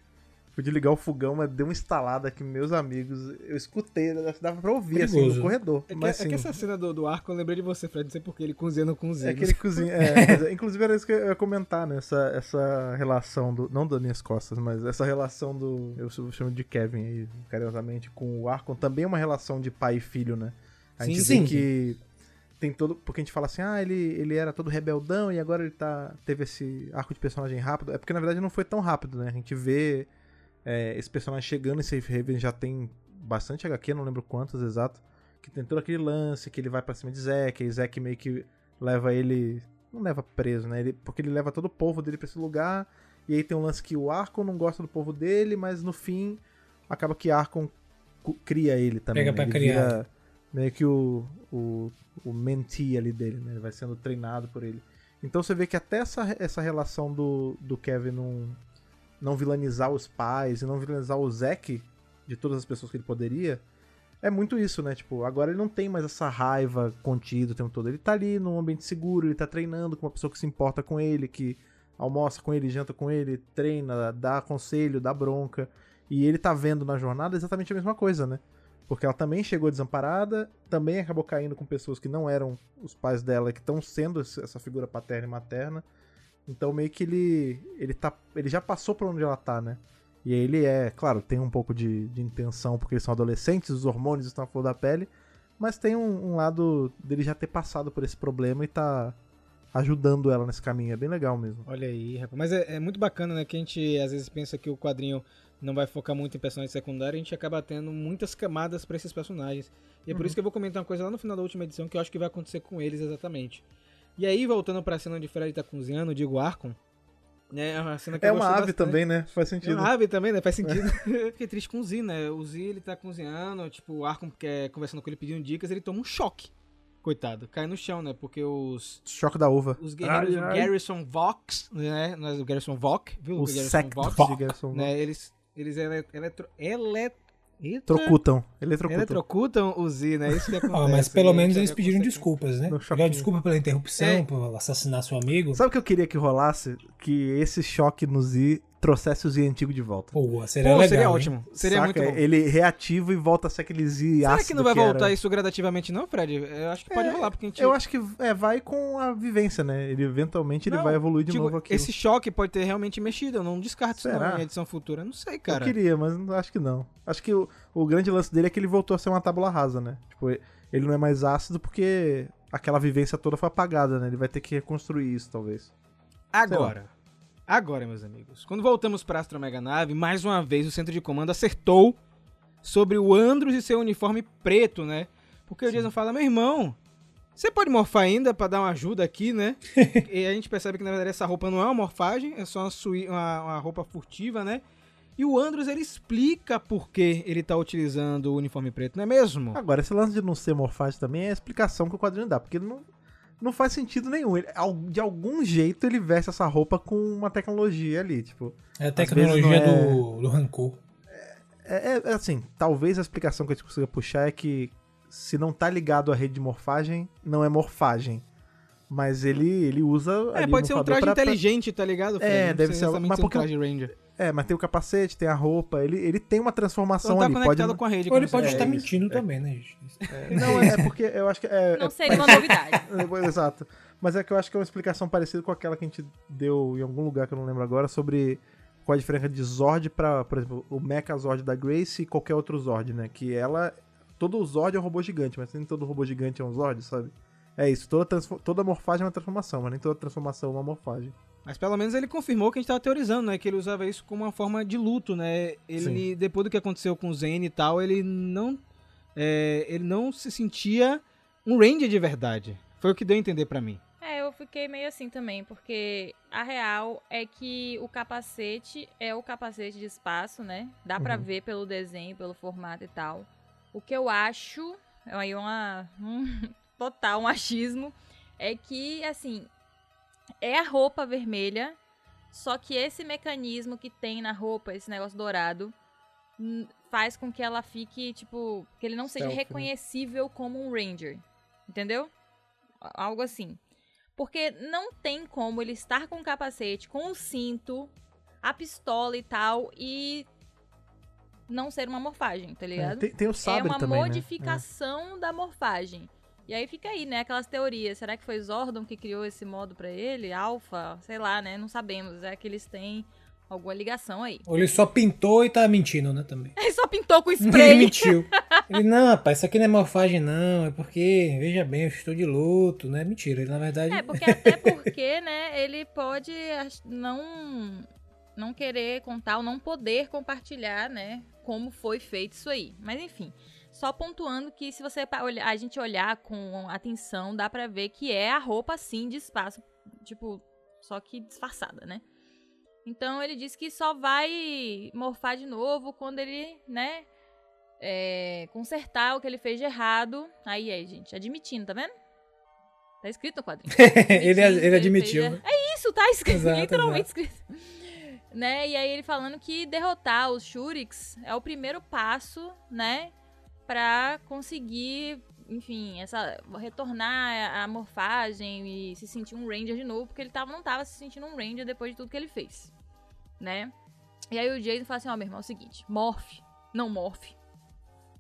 Fui desligar o fogão, mas deu uma instalada aqui, meus amigos. Eu escutei, dava pra ouvir assim Perigoso. no corredor. É que, mas é sim, que essa cena do, do arco eu lembrei de você, Fred. Não sei porque ele cozinha no cozinha. É que ele cozinha. É, mas, é, inclusive era isso que eu ia comentar, né? Essa, essa relação do. Não das minhas costas, mas essa relação do. Eu chamo de Kevin aí, carinhosamente, com o Arcon também é uma relação de pai e filho, né? A gente Sim, vê sim. que tem todo. Porque a gente fala assim, ah, ele, ele era todo rebeldão e agora ele tá. teve esse arco de personagem rápido. É porque na verdade não foi tão rápido, né? A gente vê é, esse personagem chegando em Safe Haven já tem bastante HQ, não lembro quantos exato. Que tem todo aquele lance que ele vai pra cima de Zack, e Zack meio que leva ele. Não leva preso, né? Ele, porque ele leva todo o povo dele pra esse lugar. E aí tem um lance que o Arcon não gosta do povo dele, mas no fim acaba que Arcon cria ele também. Pega né? pra ele criar. meio que o, o, o mentee ali dele, né? Ele vai sendo treinado por ele. Então você vê que até essa, essa relação do, do Kevin não, não vilanizar os pais e não vilanizar o Zack de todas as pessoas que ele poderia, é muito isso, né? Tipo, agora ele não tem mais essa raiva contida o tempo todo. Ele tá ali num ambiente seguro, ele tá treinando com uma pessoa que se importa com ele, que almoça com ele, janta com ele, treina, dá conselho, dá bronca. E ele tá vendo na jornada exatamente a mesma coisa, né? Porque ela também chegou desamparada, também acabou caindo com pessoas que não eram os pais dela, que estão sendo essa figura paterna e materna. Então meio que ele ele tá ele já passou por onde ela tá, né? E aí ele é, claro, tem um pouco de, de intenção porque eles são adolescentes, os hormônios estão à flor da pele, mas tem um, um lado dele já ter passado por esse problema e tá ajudando ela nesse caminho. É bem legal mesmo. Olha aí, rapaz. Mas é, é muito bacana, né? Que a gente às vezes pensa que o quadrinho não vai focar muito em personagens secundários, a gente acaba tendo muitas camadas pra esses personagens. E é por Uhum. isso que eu vou comentar uma coisa lá no final da última edição que eu acho que vai acontecer com eles exatamente. E aí, voltando pra cena onde o Fred tá cozinhando, digo Arcon, né? A cena que É uma ave bastante. também, né? Faz É sentido. uma ave também, né? Faz sentido. Fiquei triste com o Z, né? O Z, ele tá cozinhando, tipo, o Arcon quer conversando com ele, pedindo dicas, ele toma um choque. Coitado, cai no chão, né? Porque os, Choque da uva. os guerreiros Ai, do ai. Garrison Vox, né? Não é o Garrison Vox, viu? O Garrison sect Vox, Gerson né? Eles, eles ele, eletro, elet, eita, Trocutam. Eletrocutam. eletrocutam o Z, né? Isso que acontece. Ah, mas pelo menos eles pediram desculpas, né? Pediram choquinho. desculpa pela interrupção, É. por assassinar seu amigo. Sabe o que eu queria que rolasse? Que esse choque no Z trouxesse o Z antigo de volta. Pô, seria Pô, legal. seria hein? ótimo. Seria Saca? muito bom. Ele reativa e volta a ser aquele Z Será ácido que não vai voltar era. isso gradativamente, não, Fred? Eu acho que pode É, rolar, porque a gente. Eu acho que é, vai com a vivência, né? Ele eventualmente ele Não, vai evoluir de Digo, novo aqui. esse choque pode ter realmente mexido. Eu não descarto isso Será? não em edição futura. Não sei, Eu cara. queria, mas não- acho que não. Acho que o, o grande lance dele é que ele voltou a ser uma tábula rasa, né? Tipo, ele não é mais ácido porque aquela vivência toda foi apagada, né? Ele vai ter que reconstruir isso, talvez. Agora. Agora, meus amigos. Quando voltamos pra Astro Mega Nave, mais uma vez o centro de comando acertou sobre o Andros e seu uniforme preto, né? Porque o Jason fala, meu irmão, você pode morfar ainda pra dar uma ajuda aqui, né? e a gente percebe que na verdade essa roupa não é uma morfagem, é só uma, uma- uma roupa furtiva, né? E o Andros ele explica por que ele tá utilizando o uniforme preto, não é mesmo? Agora, esse lance de não ser morfagem também é a explicação que o quadrinho dá, porque não, não faz sentido nenhum. Ele- de algum jeito ele veste essa roupa com uma tecnologia ali, tipo. É a tecnologia é- do, do rancor. É, é- é assim, talvez a explicação que a gente consiga puxar é que se não tá ligado à rede de morfagem, não é morfagem. Mas ele, ele usa. É, ali pode ser um traje pra- pra- inteligente, tá ligado? Fred? É, Não deve ser- mas ser um porque- traje Ranger. É, mas tem o capacete, tem a roupa, ele, ele tem uma transformação Não tá ali. Pode, conectado com a rede. Ou ele pode estar é isso, mentindo é. também, né, gente? Não, é, é porque eu acho que. É, Não é- seria uma novidade. É, Exato. Mas é que eu acho que é uma explicação parecida com aquela que a gente deu em algum lugar que eu não lembro agora sobre qual a diferença de Zord pra, por exemplo, o Mecha Zord da Grace e qualquer outro Zord, né? Que ela. Todo Zord é um robô gigante, mas nem todo robô gigante é um Zord, sabe? É isso, toda, toda morfagem é uma transformação, mas nem toda transformação é uma morfagem. Mas pelo menos ele confirmou o que a gente tava teorizando, né? Que ele usava isso como uma forma de luto, né? Ele, depois do que aconteceu com o Zen e tal, ele não. é, ele não se sentia um Ranger de verdade. Foi o que deu a entender pra mim. É, É, eu fiquei meio assim também, porque a real é que o capacete é o capacete de espaço, né? Dá pra Uhum. ver pelo desenho, pelo formato e tal. O que eu acho, é aí uma um total um achismo, é que assim, é a roupa vermelha, só que esse mecanismo que tem na roupa, esse negócio dourado, faz com que ela fique, tipo, que ele não seja né? reconhecível como um Ranger. Entendeu? Algo assim. Porque não tem como ele estar com o capacete, com o cinto, a pistola e tal, e não ser uma morfagem, tá É, ligado? tem, tem o É sabre uma também, né? modificação da morfagem. E aí fica aí, né? Aquelas teorias. Será que foi Zordon que criou esse modo pra ele? Alpha? Sei lá, né? Não sabemos. É que eles têm alguma ligação aí. Ou ele só pintou e tá mentindo, né, também. Ele só pintou com Ele spray. mentiu. Ele, não, rapaz, isso aqui não é morfagem, não. É porque, veja bem, eu estou de luto, né? Mentira, ele na verdade. É, porque até porque, né, ele pode não não querer contar ou não poder compartilhar, né, como foi feito isso aí. Mas enfim, só pontuando que se você olhar- a gente olhar com atenção, dá pra ver que é a roupa sim de espaço, tipo, só que disfarçada, né? Então ele disse que só vai morfar de novo quando ele, né, é, consertar o que ele fez de errado. Aí, aí, gente, admitindo, tá vendo? Tá escrito no quadrinho. ele, ele admitiu. fez- É isso, tá escrito, Exato, literalmente escrito. Né? E aí ele falando que derrotar os Shuriks é o primeiro passo, né? Pra conseguir, enfim, essa retornar a morfagem e se sentir um Ranger de novo, porque ele tava, não tava se sentindo um Ranger depois de tudo que ele fez, né? E aí o Jason fala assim, ó, meu irmão, é o seguinte, morfe, não morfe,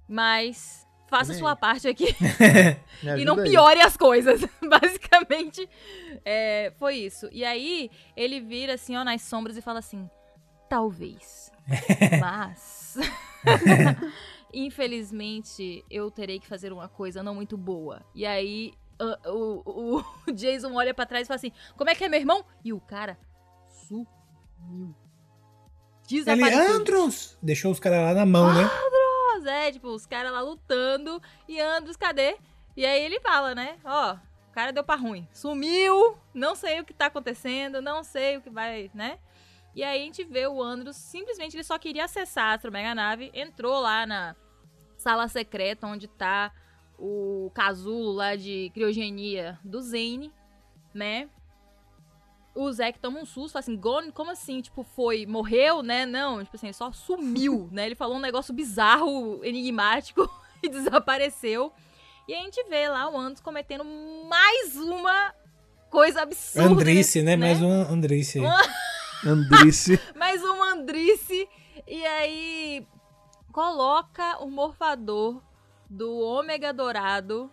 mas faça sua parte aqui e não ajuda aí. piore as coisas. Basicamente, é, foi isso. E aí, ele vira assim, ó, nas sombras e fala assim: talvez. Mas. Infelizmente, eu terei que fazer uma coisa não muito boa. E aí, ah, o, o- o Jason olha pra trás e fala assim: Como é que é, meu irmão? E o cara sumiu. Ele. Andros! Deixou os caras lá na mão, né? Andros, é, tipo, os caras lá lutando. E Andros, cadê? E aí ele fala, né? Ó, o cara deu pra ruim. Sumiu, não sei o que tá acontecendo, não sei o que vai, né? E aí a gente vê o Andros, simplesmente ele só queria acessar a Astro Mega Nave, entrou lá na sala secreta onde tá o casulo lá de criogenia do Zane, né? O Zack toma um susto, fala assim, Gone, como assim? Tipo, foi, morreu, né? Não, tipo assim, ele só sumiu, né? Ele falou um negócio bizarro, enigmático e desapareceu. E a gente vê lá o Andros cometendo mais uma coisa absurda. Andrice, né? Mais um Andrice. aí. Andrice. Mais uma Andrice. E aí coloca o morfador do ômega dourado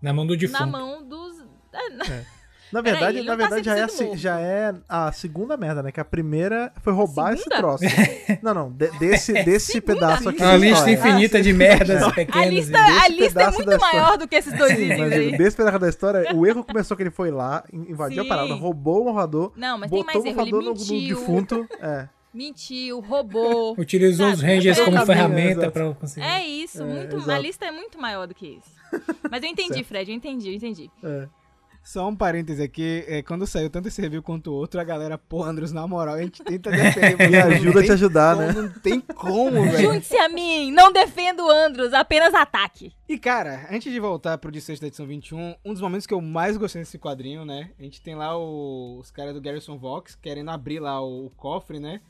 Na mão do defunto. na mão dos. é, Na Peraí, verdade, na tá verdade já, é a, 100% se- morto. já é a segunda merda, né? Que a primeira foi roubar esse Segunda? troço. não, não, de- desse, desse Segunda? pedaço aqui. Uma lista história. infinita de merdas pequenas. A lista, a desse lista é pedaço muito da história. maior do que esses dois itens aí. desse pedaço da história, o erro começou que ele foi lá, in- invadiu Sim. a parada, roubou o morfador, Não, mas tem botou mais o erro. Ele morfador no, no defunto. É. mentiu, roubou. Utilizou os Sabe? Rangers É como caminho, ferramenta pra conseguir. É isso, É, muito, a lista é muito maior do que isso. Mas eu entendi, Certo. Fred, eu entendi, eu entendi. é. Só um parêntese aqui, é, quando saiu tanto esse review quanto o outro, a galera, pô, Andros, na moral, a gente tenta defender. Me não ajuda a te ajudar, como, né? Não tem como, velho. Junte-se a mim, não defenda o Andros, apenas ataque. E cara, antes de voltar pro desfecho da edição 21, um dos momentos que eu mais gostei desse quadrinho, né? A gente tem lá o- os caras do Garrison Vox querendo abrir lá o, o cofre, né?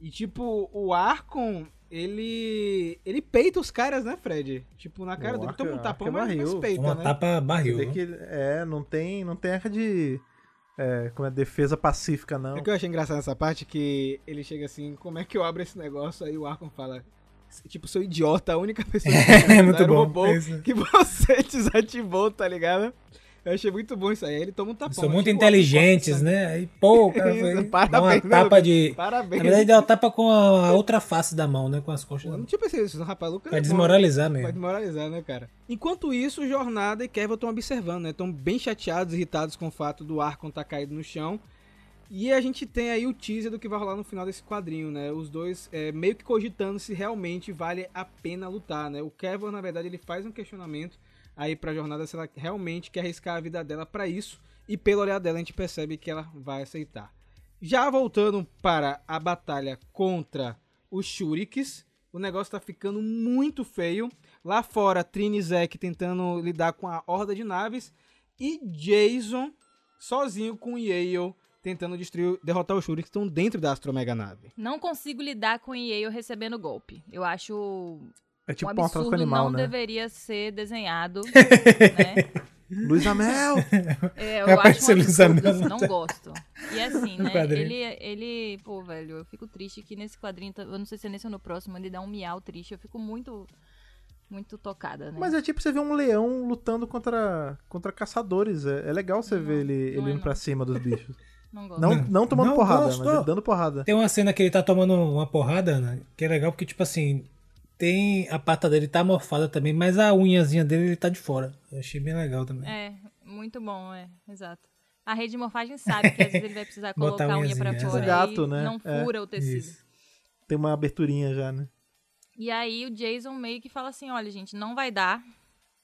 E tipo, o Arcon, ele. ele peita os caras, né, Fred? Tipo, na cara O dele. Toma um tapão, é mas, mas barril. peita, Uma né? tapa barril. Vê que é, não tem, não tem essa de é, como é defesa pacífica não. O que eu achei engraçado nessa parte é que ele chega assim, como é que eu abro esse negócio? Aí o Arcon fala, tipo, seu idiota, a única pessoa que É muito bom. robô Isso. que você desativou, tá ligado? Eu achei muito bom isso aí. Ele toma um tapão. São né? muito inteligentes, né? Aí, pô, cara Isso, foi, parabéns, uma meu tapa de... Parabéns. Na verdade, deu uma tapa com a outra face da mão, né? Com as coxas. Eu não tinha pensado isso, rapaz. Lucas Pra é bom, desmoralizar né? Mesmo. desmoralizar, né, cara? Enquanto isso, Jornada e Kevin estão observando, né? Estão bem chateados, irritados com o fato do Arcon estar caído no chão. E a gente tem aí o teaser do que vai rolar no final desse quadrinho, né? Os dois é, meio que cogitando se realmente vale a pena lutar, né? O Kevin, na verdade, ele faz um questionamento aí pra jornada se ela realmente quer arriscar a vida dela pra isso. E pelo olhar dela a gente percebe que ela vai aceitar. Já voltando para a batalha contra os Shuriks, o negócio tá ficando muito feio. Lá fora, Trini e Zack tentando lidar com a horda de naves. E Jason sozinho com Yale tentando destruir, derrotar os Shuriks que estão dentro da Astromega nave. Não consigo lidar com Yale recebendo golpe. Eu acho É tipo um um absurdo, animal, não né? deveria ser desenhado, né? Luiz Amel! É, eu acho um Luiz absurdo, Amel. assim, não gosto. E assim, né, ele, ele, pô, velho, eu fico triste que nesse quadrinho, eu não sei se é nesse ou no próximo, ele dá um miau triste, eu fico muito, muito tocada, né? Mas é tipo você ver um leão lutando contra, contra caçadores. É, é legal você Não, ver ele, ele é indo pra não. cima dos bichos. Não gosto. Não, não tomando Não porrada, gosto. mas dando porrada. Tem uma cena que ele tá tomando uma porrada, Ana, que é legal porque, tipo assim, tem a pata dele tá morfada também, mas a unhazinha dele ele tá de fora. Eu achei bem legal também. É, muito bom, é, exato. A rede de morfagem sabe que às vezes ele vai precisar colocar a unha pra fora exato. Gato, e né? não É, fura o tecido. Isso. Tem uma aberturinha já, né? E aí o Jason meio que fala assim, olha gente, não vai dar,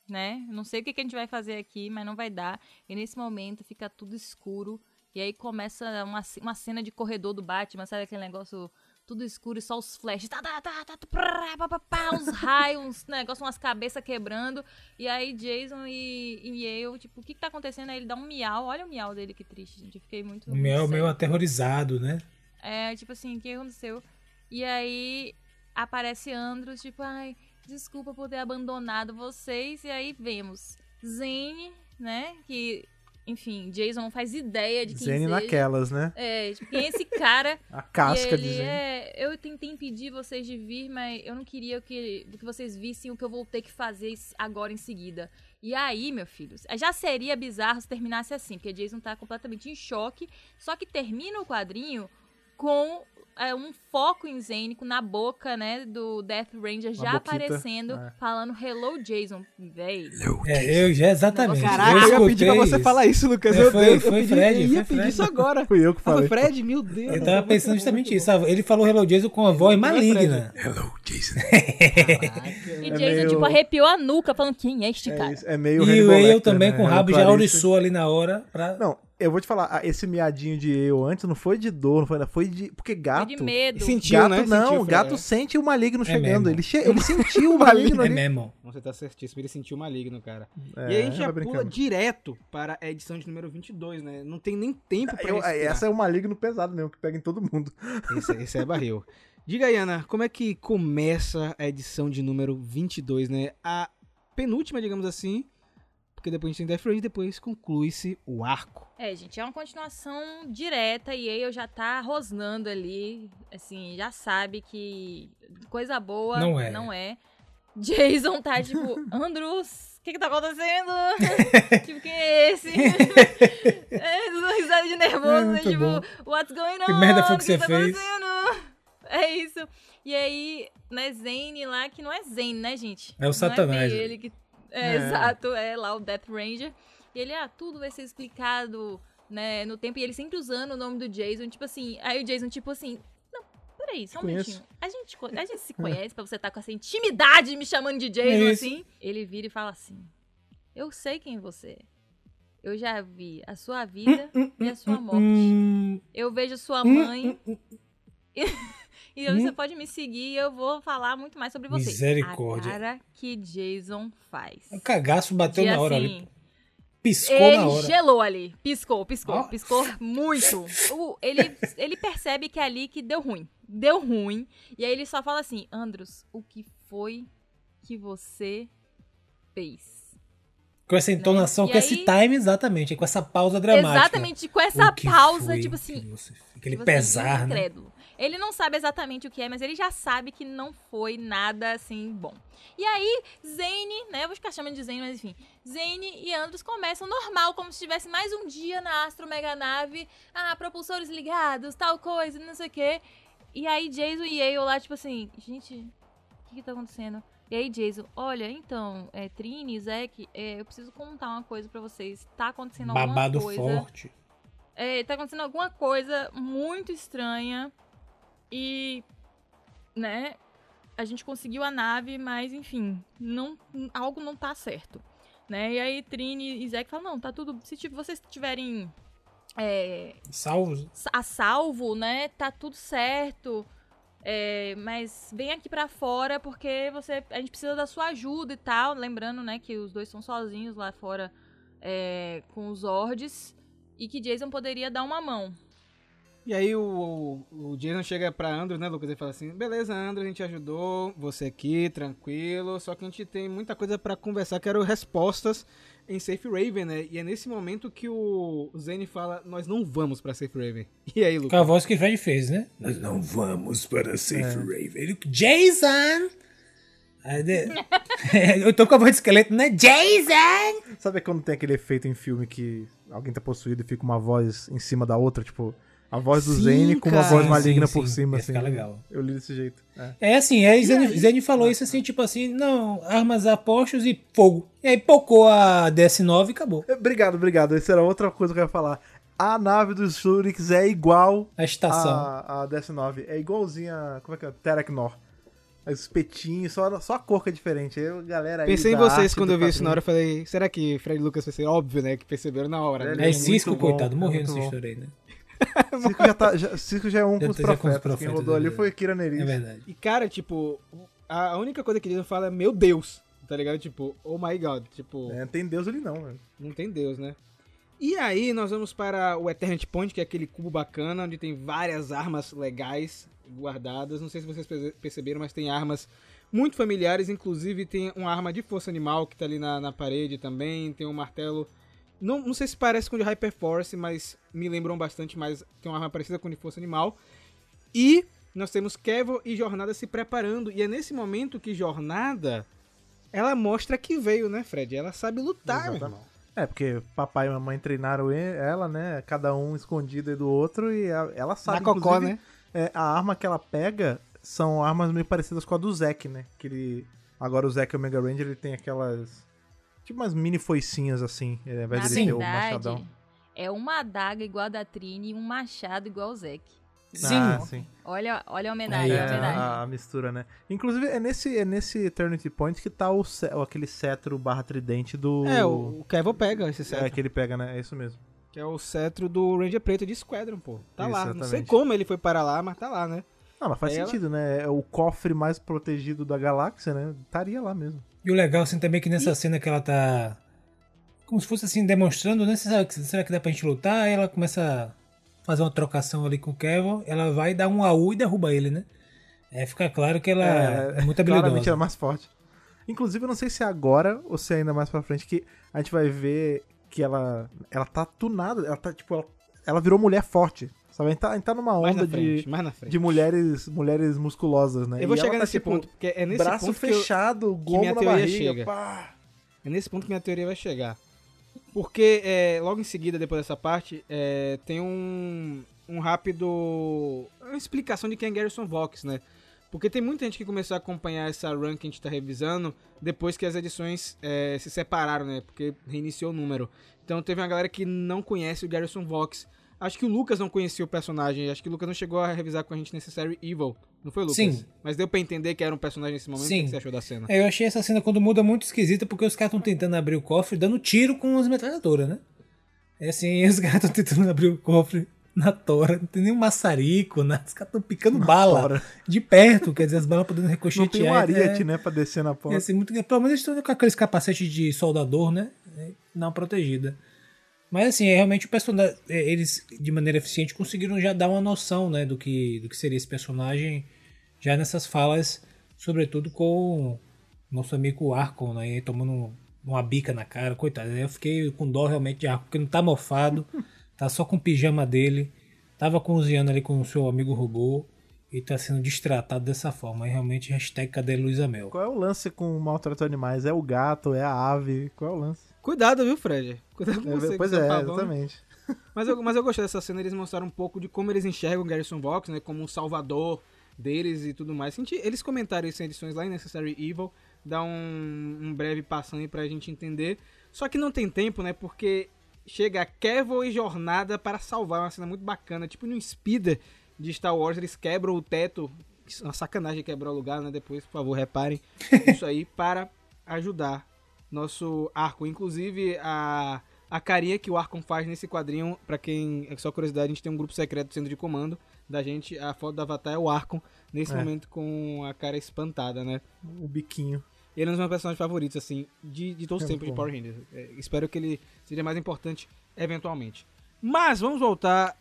né? Não sei o que, que a gente vai fazer aqui, mas não vai dar. E nesse momento fica tudo escuro. E aí começa uma, uma cena de corredor do Batman, sabe aquele negócio tudo escuro e só os flashes. Tá, tá, tá, tá, prá, pá, pá, pá, uns raios, uns negócios, umas cabeças quebrando. E aí Jason e, e eu, tipo, o que, que tá acontecendo? Aí ele dá um miau. Olha o miau dele, que triste, gente. Eu fiquei muito. O meu muito meio aterrorizado, né? É, tipo assim, o que aconteceu? E aí aparece Andros, tipo, ai, desculpa por ter abandonado vocês. E aí vemos Zane, né? Que, enfim, Jason não faz ideia de quem Zene seja. naquelas, né? É, tipo, quem é esse cara? A casca de Zene. é, eu tentei impedir vocês de vir, mas eu não queria que, que vocês vissem o que eu vou ter que fazer agora em seguida. E aí, meu filho, já seria bizarro se terminasse assim, porque Jason tá completamente em choque, só que termina o quadrinho com é, um foco em Zane na boca, né, do Death Ranger já boquita, aparecendo, é. falando Hello Jason, véi. É, eu já exatamente. Caraca, eu, eu ia escutei pedir pra você isso. falar isso, Lucas. É, foi- Deus, eu foi pedi, Fred, eu foi ia pedir Fred. isso agora. Fui eu que Ah, foi falei. Fred, meu Deus. Eu tava pensando justamente isso. Ele falou Hello Jason com a voz é maligna. Hello, Jason. Caraca. E É Jason, meio- tipo, arrepiou a nuca, falando, quem é este É, cara? isso, é meio E eu também né? com o rabo já ouriçou ali na hora pra. Não, eu vou te falar, esse miadinho de eu antes não foi de dor, não foi, foi de. Porque Foi gato. de medo. Sentiu, gato né? não, Sentiu, o gato Fred. sente o maligno chegando. mesmo. Ele, che... ele sentiu o maligno É ali. mesmo. Você tá certíssimo, ele sentiu maligno, cara. É, e aí a gente já vai pula brincando. direto para a edição de número 22, né? Não tem nem tempo pra Eu- respirar. essa é o maligno pesado mesmo, que pega em todo mundo. Esse, esse é barril. Diga aí, Ana, como é que começa a edição de número 22, né? A penúltima, digamos assim, porque depois a gente tem Death Race e depois conclui-se o arco. É, gente, é uma continuação direta e eu já tá rosnando ali, assim, já sabe que coisa boa Não é. Não é. Jason tá tipo, Andrews, o que que tá acontecendo? tipo, quem é esse? é, risada de nervoso, É, né? tipo, bom. what's going on? Que merda foi O que você tá fez? acontecendo? É isso. E aí, né, Zane lá, que não é Zane, né, gente? É o Satanás. Não é bem ele que... É, É. exato, é lá o Death Ranger. E ele, ah, tudo vai ser explicado, né, no tempo. E ele sempre usando o nome do Jason, tipo assim. Aí o Jason, tipo assim, não, peraí, só um minutinho. A gente, a gente se conhece pra você estar com essa intimidade me chamando de Jason, É assim. Ele vira e fala assim, eu sei quem você é. Eu já vi a sua vida e a sua morte. Hum, Eu vejo sua mãe. E Hum. você pode me seguir e eu vou falar muito mais sobre você. Misericórdia. A cara que Jason faz. o cagaço bateu De, na hora assim, ali. Piscou Ele na hora. gelou ali. Piscou, piscou, Ó. piscou muito. Ele, ele percebe que é ali que deu ruim. Deu ruim. E aí ele só fala assim: Andros, o que foi que você fez? Com essa entonação, E com esse aí- time, exatamente. Com essa pausa dramática. Exatamente com essa pausa, tipo assim. você? Aquele pesar, né? incrédulo. Ele não sabe exatamente o que é, mas ele já sabe que não foi nada assim bom. E aí, Zane, né? Eu vou ficar chamando de Zane, mas enfim. Zane e Andros começam normal, como se tivesse mais um dia na Astro Mega Nave. Ah, propulsores ligados, tal coisa, não sei o quê. E aí, Jason e Yale lá, tipo assim, gente, o que que tá acontecendo? E aí, Jason, olha, então, é, Trini, Zack, é, eu preciso contar uma coisa pra vocês. Tá acontecendo alguma Babado coisa. forte. É, tá acontecendo alguma coisa muito estranha e, né, a gente conseguiu a nave, mas enfim, não, algo não tá certo. né? E aí Trini e Zack falam, não, tá tudo. Se tipo, vocês tiverem é, Salvos. a salvo, né? Tá tudo certo. É, mas vem aqui pra fora porque você a gente precisa da sua ajuda e tal. Lembrando, né, que os dois são sozinhos lá fora é, com os Ords e que Jason poderia dar uma mão. E aí o, o, o Jason chega pra Andrew, né, Lucas? E fala assim: beleza, Andrew, a gente ajudou, você aqui, tranquilo. Só que a gente tem muita coisa pra conversar, quero respostas em Safe Raven, né? E é nesse momento que o Zane fala: nós não vamos pra Safe Raven. E aí, Com a Lucas? voz que o Fred fez, né? Nós não vamos para Safe Raven. Ele, Jason! Eu tô com a voz de esqueleto, né? Jason! Sabe quando tem aquele efeito em filme que alguém tá possuído e fica uma voz em cima da outra? Tipo, a voz do Sim, Zane com uma cara. voz Sim, maligna sim, por sim. cima, Ia assim. ficar legal. Eu li desse jeito. É. É assim, aí Zane, Zane falou isso assim, tipo assim, não, armas a postos e fogo. E aí pocou a DS9 e acabou. Obrigado, obrigado. Essa era outra coisa que eu ia falar. A nave dos Shurix é igual A estação. a, a DS9. É igualzinha. Como é que é? Teraknor. Os espetinhos, só, só a cor que é diferente. Eu, galera, aí Pensei em vocês quando do eu vi isso na hora. Eu falei: será que Fred Lucas vai ser óbvio, né? Que perceberam na hora. Ele né? Muito Cisco, bom, coitado, é morreu muito nessa história aí, né? Cisco já, tá, já, Cisco já é um com Já os tá- já com os profetas. Quem profetas, rodou é ali foi Kira Nerys. É verdade. E cara, tipo, a única coisa que Jason fala é: meu Deus, tá ligado? Tipo, oh my god. Tipo. É, não tem Deus ali não, velho. Não tem Deus, né? E aí nós vamos para o Eternity Point, que é aquele cubo bacana, onde tem várias armas legais guardadas. Não sei se vocês perce- perceberam, mas tem armas muito familiares. Inclusive tem uma arma de força animal que tá ali na, na parede também. Tem um martelo. Não, não sei se parece com o de Hyperforce, mas me lembram bastante, mas tem uma arma parecida com o de força animal. E nós temos Kevin e Jornada se preparando. E é nesse momento que Jornada ela mostra que veio, né, Fred? Ela sabe lutar, irmão. É, porque papai e mamãe treinaram ela, né? Cada um escondido aí do outro e ela sabe. Na cocó, né? é, a arma que ela pega são armas meio parecidas com a do Zack, né? Que ele. Agora o Zack Omega Ranger ele tem aquelas. Tipo umas mini foicinhas assim, ao invés de ele ter o machadão. é uma adaga igual a da Trini e um machado igual o Zack. Sim. Ah, sim. Olha, olha a homenagem, Aí, a É, homenagem. a, a mistura, né? Inclusive, é nesse, é nesse Eternity Point que tá o, aquele cetro barra tridente do. É, o, o Kevin pega esse cetro. É, que ele pega, né? É isso mesmo. Que é o cetro do Ranger Preto de Squadron, pô. Tá lá. Não sei como ele foi para lá, mas tá lá, né? Ah, mas faz Ela- sentido, né? É o cofre mais protegido da galáxia, né? Estaria lá mesmo. E o legal, assim, também é que nessa cena que ela tá. Como se fosse assim, demonstrando, né? Será que, será que dá pra gente lutar? Aí ela começa a fazer uma trocação ali com o Kevin. Ela vai dar um AU e derruba ele, né? É, fica claro que ela é, muito Claramente habilidosa. ela é mais forte. Inclusive, eu não sei se é agora ou se é ainda mais pra frente que a gente vai ver que ela ela tá tunada, ela tá tipo ela, ela virou mulher forte. Sabe? A gente tá, a gente tá numa onda frente, de, de mulheres mulheres musculosas, né? Eu vou E chegar tá, nesse tipo, ponto, porque é nesse braço ponto que eu- fechado, minha gomo na teoria barriga, chega. pá. É nesse ponto que minha teoria vai chegar. Porque é, logo em seguida, depois dessa parte, é, tem um, um rápido. Uma explicação de quem é Garrison Vox, né? Porque tem muita gente que começou a acompanhar essa run que a gente tá revisando depois que as edições é, se separaram, né? Porque reiniciou o número. Então teve uma galera que não conhece o Garrison Vox. Acho que o Lucas não conhecia o personagem. Acho que o Lucas não chegou a revisar com a gente Necessary Evil. Não foi, Lucas? Sim. Mas deu pra entender que era um personagem nesse momento. O Sim. que que você achou da cena? É, eu achei essa cena quando muda muito esquisita, porque os caras estão tentando abrir o cofre dando tiro com as metralhadoras, né? É assim, os caras estão tentando abrir o cofre na tora, não tem nenhum maçarico, né? Os caras estão picando bala tora. de perto, quer dizer, as balas podendo Não ricochetear. tem um ariete, é, né, pra descer na é porta. assim, muito, pelo menos eles estão com aqueles capacetes de soldador, né? É, Não protegida. Mas assim, é realmente o personagem. é, Eles, de maneira eficiente, conseguiram já dar uma noção, né, do que, do que seria esse personagem já nessas falas, sobretudo com o nosso amigo Arcon, né? Tomando uma bica na cara, coitado. Eu fiquei com dó realmente de Arcon, porque não tá mofado, tá só com o pijama dele, tava cozinhando ali com o seu amigo robô e tá sendo destratado dessa forma. E realmente, hashtag cadê Luísa Mel? Qual é o lance com o maltrato animais? É o gato, é a ave? Qual é o lance? Cuidado, viu, Fred? Cuidado com você. pois com é, pavão. exatamente. Mas eu, mas eu gostei dessa cena, eles mostraram um pouco de como eles enxergam o Garrison Vox, né? Como um salvador deles e tudo mais. Eles comentaram isso em edições lá em Necessary Evil, dá um, um breve passando aí pra gente entender. Só que não tem tempo, né? Porque chega Kevin e Jornada para salvar, uma cena muito bacana. Tipo no Speeder de Star Wars, eles quebram o teto. É Uma sacanagem quebrar o lugar, né? Depois, por favor, reparem isso aí para ajudar nosso arco. Inclusive, a, a carinha que o Arcon faz nesse quadrinho, pra quem é só curiosidade, a gente tem um grupo secreto do centro de comando da gente. A foto do Avatar é o Arcon, nesse É. momento com a cara espantada, né? O biquinho. Ele é um dos meus personagens favoritos, assim, de, de todos os É tempos de. Power Rangers. É, espero que ele seja mais importante eventualmente. Mas vamos voltar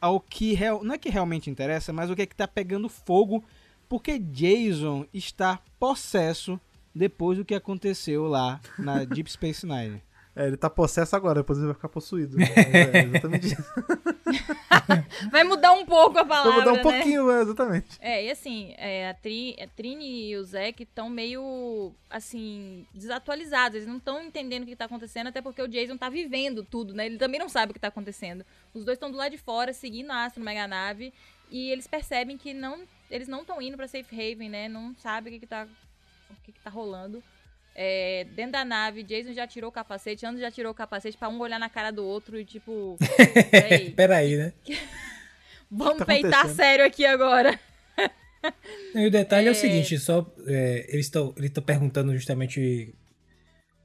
ao que real, não é que realmente interessa, mas o que é que tá pegando fogo, porque Jason está possesso depois do que aconteceu lá na Deep Space Nine. É, ele tá possesso agora, depois ele vai ficar possuído. Mas é exatamente isso. Vai mudar um pouco a palavra, Vou mudar um né? pouquinho, é, exatamente. É, e assim, é, a, Tri, a Trini e o Zack estão meio, assim, desatualizados. Eles não estão entendendo o que tá acontecendo, até porque o Jason tá vivendo tudo, né? Ele também não sabe o que tá acontecendo. Os dois estão do lado de fora, seguindo a Astro Mega Nave, e eles percebem que não, eles não estão indo pra Safe Haven, né? Não sabem o que, que, tá, o que, que tá rolando. É, dentro da nave, Jason já tirou o capacete, Andrew já tirou o capacete pra um olhar na cara do outro e tipo, "Ei, Peraí, né? vamos tá peitar acontecendo?" sério aqui agora. E o detalhe é, o seguinte, só é, eles estão ele tá perguntando justamente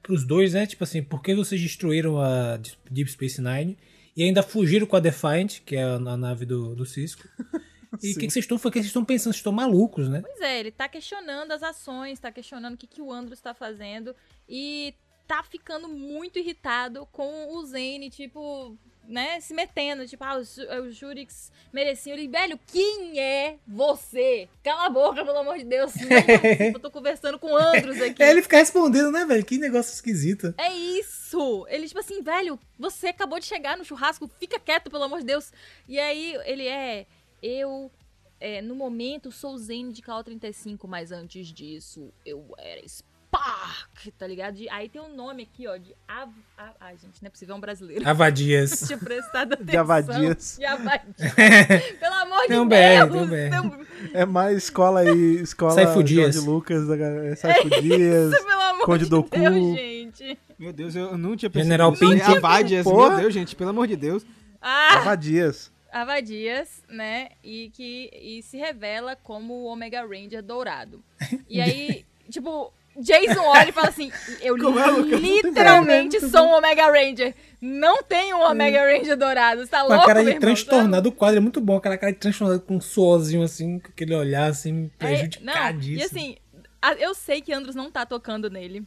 pros dois, né? Tipo assim, por que vocês destruíram a Deep Space Nine e ainda fugiram com a Defiant, que é a, a nave do, do Cisco? E o que, que vocês estão, foi que vocês estão pensando? Vocês estão malucos, né? Pois é, ele tá questionando as ações, tá questionando o que, que o Andros tá fazendo e tá ficando muito irritado com o Zane, tipo, né, se metendo, tipo, ah, os, os Jurix mereciam. Ele, velho, quem é você? Cala a boca, pelo amor de Deus. Não participa, eu tô conversando com o Andros aqui. É ele ficar respondendo, né, velho? Que negócio esquisito. É isso! Ele, tipo assim, velho, você acabou de chegar no churrasco, fica quieto, pelo amor de Deus. E aí, ele é. Eu, é, no momento, sou o Zane de KO35, mas antes disso, eu era Spark, tá ligado? De- aí tem um nome aqui, ó, de. Av... Av- Ai, gente, não é possível, é um brasileiro. Avadias. Tinha prestado atenção. De Avadias. De Avadias. Pelo amor Tem um de Deus! tem um BR. Não- É mais escola aí, escola Saifu Dias. Jorge Lucas, é Saifu Dias. Pelo amor Conde de Doku. Deus, gente. Meu Deus, eu não tinha percebido. General isso. Pink. Avadias, Porra. meu Deus, gente, pelo amor de Deus. Ah! Avadias. Avadias, né? E que e se revela como o Omega Ranger dourado. E aí, tipo, Jason olha e fala assim: Eu é, literalmente sou um Omega Ranger. Não tem um Omega Ranger dourado. Você tá Com a louco, cara de irmão? transtornado, o quadro é muito bom. Aquela cara de transtornado com um suorzinho assim, com aquele olhar assim, É, não, prejudicadíssimo. e assim, eu sei que Andros não tá tocando nele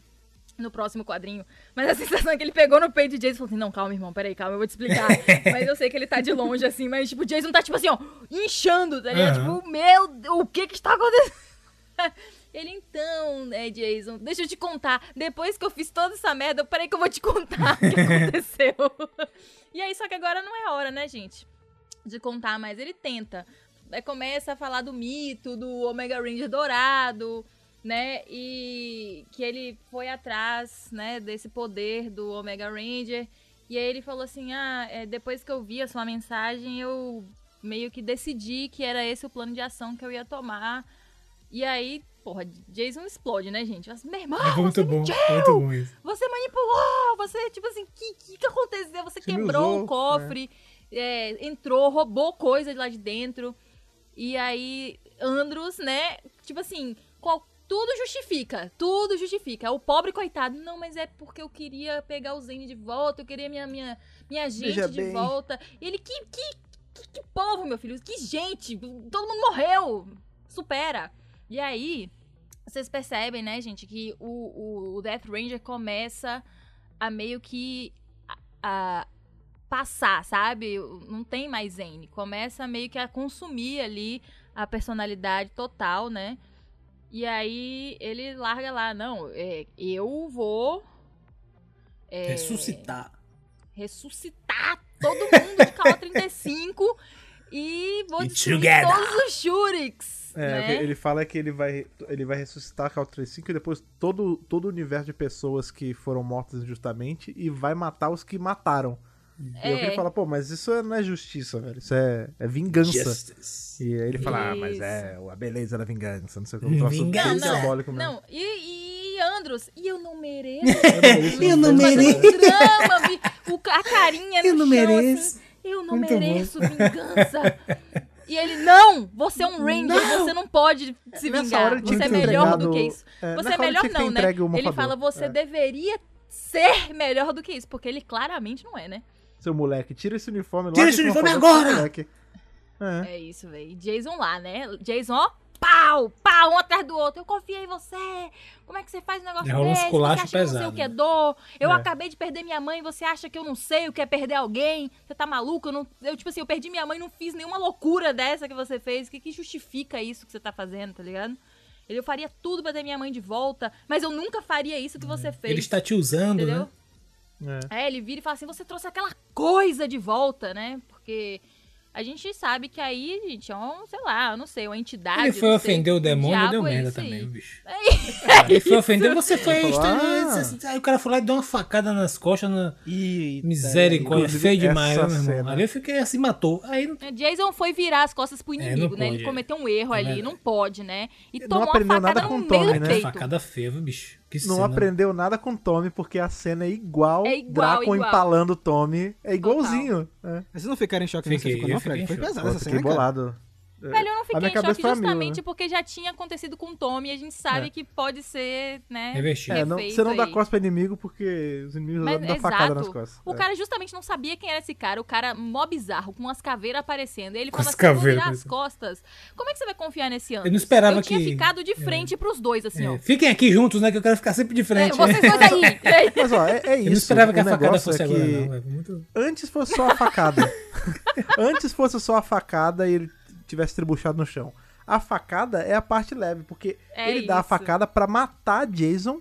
no próximo quadrinho, mas a sensação é que ele pegou no peito de Jason e falou assim, não, calma, irmão, peraí, calma, eu vou te explicar. mas eu sei que ele tá de longe, assim, mas, tipo, o Jason tá, tipo assim, ó, inchando, tá ligado? Aham. Tipo, meu, Deus, o que que está acontecendo? Ele, então, né, Jason, deixa eu te contar. Depois que eu fiz toda essa merda, peraí que eu vou te contar o que aconteceu. e aí, só que agora não é hora, né, gente? De contar, mas ele tenta. Aí começa a falar do mito, do Omega Ranger dourado, né? E que ele foi atrás, né, desse poder do Omega Ranger. E aí ele falou assim: ah, é, depois que eu vi a sua mensagem, eu meio que decidi que era esse o plano de ação que eu ia tomar. E aí, porra, Jason explode, né, gente? Mas, meu irmão, É muito você bom, mentiu! muito bom isso. Você manipulou! Você, tipo assim, o que, que, que aconteceu? Você quebrou usou, o cofre, é, entrou, roubou coisa de lá de dentro. E aí, Andros, né? Tipo assim, qual- tudo justifica. Tudo justifica. O pobre coitado, não, mas é porque eu queria pegar o Zane de volta, eu queria minha, minha, minha gente Veja de bem. volta. E ele, que, que, que, que povo, meu filho? Que gente! Todo mundo morreu! Supera! E aí, vocês percebem, né, gente, que o, o, o Death Ranger começa a meio que a, a passar, sabe? Não tem mais Zane. Começa meio que a consumir ali a personalidade total, né? E aí ele larga lá, não, é, eu vou é, Ressuscitar. ressuscitar todo mundo de KO35 e vou E destruir together. todos os Shurix. É, né? ele fala que ele vai, ele vai ressuscitar a Cal 35 e depois todo, todo o universo de pessoas que foram mortas injustamente e vai matar os que mataram. E eu É. ele fala, pô, mas isso não é justiça, velho. Isso é, é vingança. Justice. E aí ele fala, ah, mas Isso. é a beleza da vingança, não sei o que. Um troço Vingança. Não, não, diabólico mesmo. Não, e, e Andros, e eu não mereço. Eu não mereço. um drama, vi- o, a carinha no Eu não chão, mereço. assim, eu não Muito bom. mereço vingança. E ele, não! Você é um Ranger, Não! você não pode se vingar. Você é melhor entregado- do que isso. É, Você é melhor não, né? Ele fala, você É. deveria ser melhor do que isso, porque ele claramente não é, né? Seu moleque, tira esse uniforme Tira esse uniforme agora! moleque. É. É isso, velho. Jason lá, né? Jason, ó, pau, pau, um atrás do outro. Eu confiei em você. Como é que você faz um negócio Rola um desse? você acha que eu não sei pesado, o que é né? dor? Eu É. acabei de perder minha mãe, você acha que eu não sei o que é perder alguém? Você tá maluco? Eu, não, eu tipo assim, eu perdi minha mãe, não fiz nenhuma loucura dessa que você fez. O que, que justifica isso que você tá fazendo, tá ligado? Ele, eu faria tudo pra ter minha mãe de volta, mas eu nunca faria isso que você fez. Ele está te usando, Entendeu? né? É. É, ele vira e fala assim: você trouxe aquela coisa de volta, né? Porque a gente sabe que aí, gente, é um, sei lá, eu não sei, uma entidade. Ele foi ofender o demônio e diabo deu é merda aí. também, o bicho. Ele foi ofender, você foi. Falou, estranho, ah. você- Aí o cara foi lá e deu uma facada nas costas. Na... E Misericórdia, feio demais, né, meu irmão? Ali eu fiquei assim, matou. Aí É, Jason foi virar as costas pro É, inimigo, né? pode, Ele é. cometeu um erro ali, não pode, né? E Não tomou uma facada nada no com meio Tommy, do né? Peito. facada feia, bicho? Que Não cena. aprendeu nada com o Tommy, porque a cena é igual, É igual, Draco igual. empalando o Tommy. É igualzinho. É. Vocês não ficaram em choque Fiquei, nessa ficou, não, Fred? Foi Eu essa fiquei cena, cara. Bolado. Velho, eu não A fiquei minha em choque a mil, justamente né? porque já tinha acontecido com o Tommy e a gente sabe É. que pode ser, né? Revertido. É, não, você não dá costas pra inimigo porque os inimigos Mas, dão facada exato. nas costas. O É. cara justamente não sabia quem era esse cara, o cara mó bizarro, com umas caveiras aparecendo. E ele Com falava as assim, virar as costas. Como é que você vai confiar nesse ano? Eu não esperava Eu tinha que- ficado de frente pros dois, assim, É, ó. Fiquem aqui juntos, né? Que eu quero ficar sempre de É, frente. vocês dois aí. E? Mas ó, é, é isso. Eu não esperava que o a facada negócio fosse é agora, que não. É muito... Antes fosse só a facada. Antes fosse só a facada e ele tivesse tribuchado no chão. A facada é a parte leve, porque É ele dá a isso. facada pra matar Jason,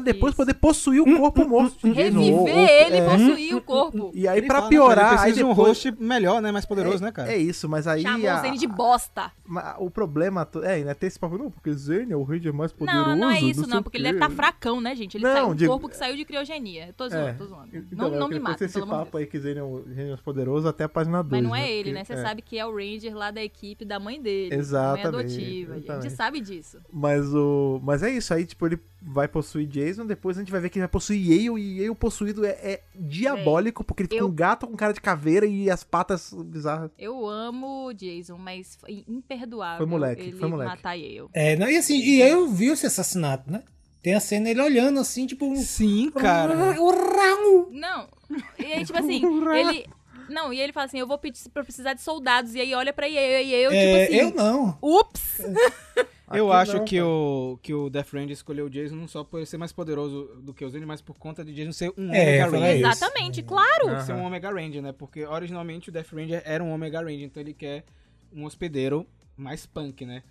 pra depois Isso. poder possuir o corpo morto de Jason. Reviver ou- ele e é. possuir o corpo. E aí né, piorar, Fred? aí Precisa de um depois... host melhor, né? Mais poderoso, né, cara? É isso, mas aí Chamou a- o Zane de bosta. o problema to- é, né, tem esse papo, não, porque Zane é o Ranger mais poderoso. Não, não é isso, não, porque ele deve estar fracão, né, gente? Ele Não, saiu um digo- corpo que saiu de criogenia. Eu tô zoando, É. tô zoando. Então, não não eu me mata, esse de papo aí que Zane é o Ranger mais poderoso até a página 2. Mas não é né, ele, né? Você é. sabe que é o Ranger lá da equipe da mãe dele. Exatamente, Mãe adotiva. A gente sabe disso. Mas o. Mas é isso, aí, tipo, ele vai possuir Jason, depois a gente vai ver que ele vai possuir Yale, e Yale possuído é, é diabólico, porque ele fica eu- um gato com cara de caveira e as patas bizarras. Eu amo o Jason, mas foi imperdoável Foi moleque, ele foi moleque. matar Yale. É, não, e assim, e eu vi esse assassinato, né? Tem a cena ele olhando assim, tipo. um- Sim, cara. Não. E aí, tipo assim, ele. Não, e ele fala assim: eu vou pedir pra precisar de soldados. E aí olha pra Yale, e eu, É, tipo assim. eu não. Ups! Eu Aqui acho não, que, cara. o, que o Death Ranger escolheu o Jason não só por ser mais poderoso do que o Zane, mas por conta de Jason ser um É, Omega Ranger. Exatamente, claro. Aham. Ser um Omega Ranger, né? Porque originalmente o Death Ranger era um Omega Ranger, então ele quer um hospedeiro mais punk, né?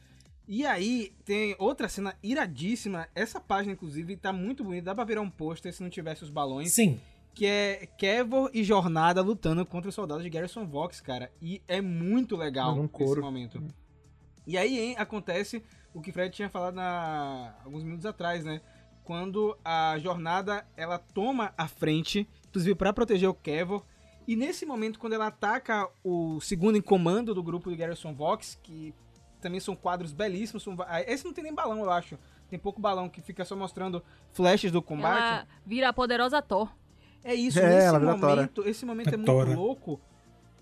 E aí tem outra cena iradíssima. Essa página, inclusive, tá muito bonita. Dá pra virar um pôster se não tivesse os balões. Sim. que é Kevor e Jornada lutando contra os soldados de Garrison Vox, cara. E é muito legal esse momento. E aí hein, acontece o que Fred tinha falado na... alguns minutos atrás, né? Quando a Jornada, ela toma a frente, inclusive para proteger o Kevor. E nesse momento, quando ela ataca o segundo em comando do grupo de Garrison Vox, que também são quadros belíssimos. São... Esse não tem nem balão, eu acho. Tem pouco balão que fica só mostrando flashes do combate. Ela vira a poderosa Thor. É isso, É, nesse ela vira Tora. momento, esse momento É é muito Tora. louco,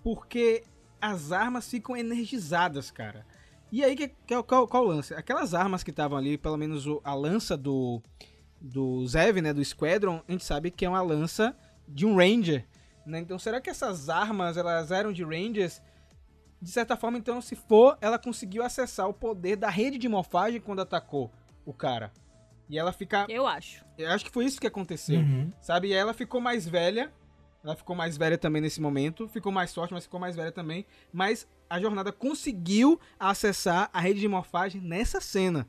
porque as armas ficam energizadas, cara. E aí, que, que, qual, qual o lance? Aquelas armas que estavam ali, pelo menos o- a lança do, do Zev, né, do Squadron, a gente sabe que é uma lança de um Ranger, né? Então, será que essas armas, elas eram de Rangers? De certa forma, então, se for, ela conseguiu acessar o poder da rede de morfagem quando atacou o cara. E ela fica... Eu acho. Eu acho que foi isso que aconteceu. Uhum. Sabe? E ela ficou mais velha. Ela ficou mais velha também nesse momento. Ficou mais forte, mas ficou mais velha também. Mas a jornada conseguiu acessar a rede de morfagem nessa cena.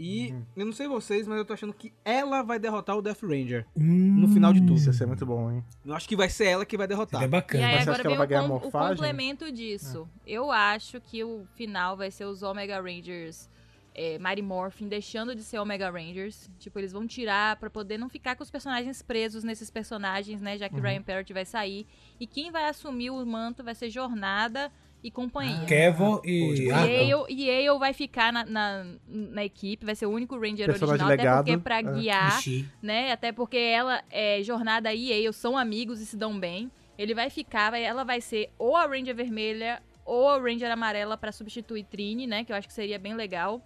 E eu não sei vocês, mas eu tô achando que ela vai derrotar o Death Ranger. No final de tudo. Isso ia ser muito bom, hein? Eu acho que vai ser ela que vai derrotar. É E bacana. aí Mas você acha agora que ela vai o, ganhar com- o complemento disso. Eu acho que o final vai ser os Omega Rangers é, Mighty Morphin deixando de ser Omega Rangers. Tipo, eles vão tirar pra poder não ficar com os personagens presos nesses personagens, né? Uhum. Já que Ryan Parrott vai sair. E quem vai assumir o manto vai ser Jornada e companhia. Kevor e E Arthur. Yale, e Yale vai ficar na, na, na equipe, vai ser o único Ranger Personagem original, legado, até porque pra é. guiar Ixi. né? Até porque ela, é, Jornada e Yale são amigos e se dão bem. Ele vai ficar, vai, ela vai ser ou a Ranger Vermelha ou a Ranger amarela pra substituir Trini, né? Que eu acho que seria bem legal.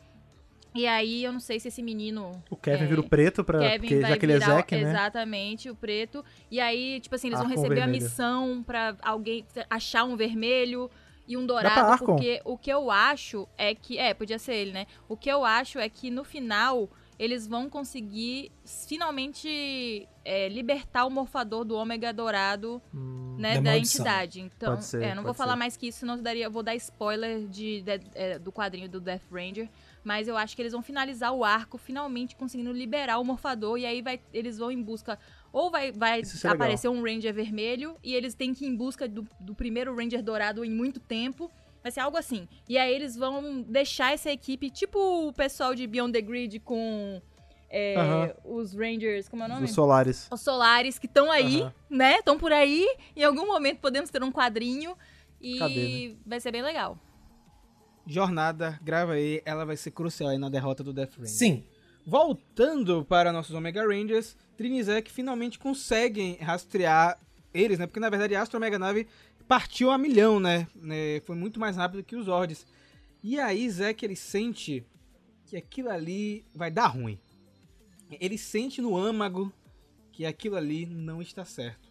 E aí, eu não sei se esse menino. O Kevin é, vira o preto, pra, Kevin porque vai já que ele é virar, Zack, né? Exatamente, o preto. E aí, tipo assim, eles vão receber a missão pra alguém achar um vermelho e um dourado. Porque o que eu acho é que. É, podia ser ele, né? O que eu acho é que no final eles vão conseguir finalmente é, libertar o morfador do ômega dourado Hum, né, Da entidade. Então, ser, é, não vou pode falar ser. mais que isso, senão eu daria, eu vou dar spoiler de, de- é, do quadrinho do Death Ranger. Mas eu acho que eles vão finalizar o arco, finalmente conseguindo liberar o morfador. E aí vai, eles vão em busca. Ou vai, vai seria aparecer um Ranger vermelho. E eles têm que ir em busca do, do primeiro Ranger dourado em muito tempo. Vai ser algo assim. E aí eles vão deixar essa equipe, tipo o pessoal de Beyond the Grid com é, os Rangers. Como é o nome? Os Solares. os Solares que estão aí, né? Estão por aí. Em algum momento podemos ter um quadrinho e Cadê, né? vai ser bem legal. Jornada, grava aí, ela vai ser crucial aí na derrota do Death Ranger. Sim. Voltando para nossos Omega Rangers, Trini Zack finalmente conseguem rastrear eles, né? Porque na verdade a Astro Omega Nave partiu a milhão, né? Né, Foi muito mais rápido que os Zords. E aí Zack ele sente que aquilo ali vai dar ruim. Ele sente no âmago que aquilo ali não está certo.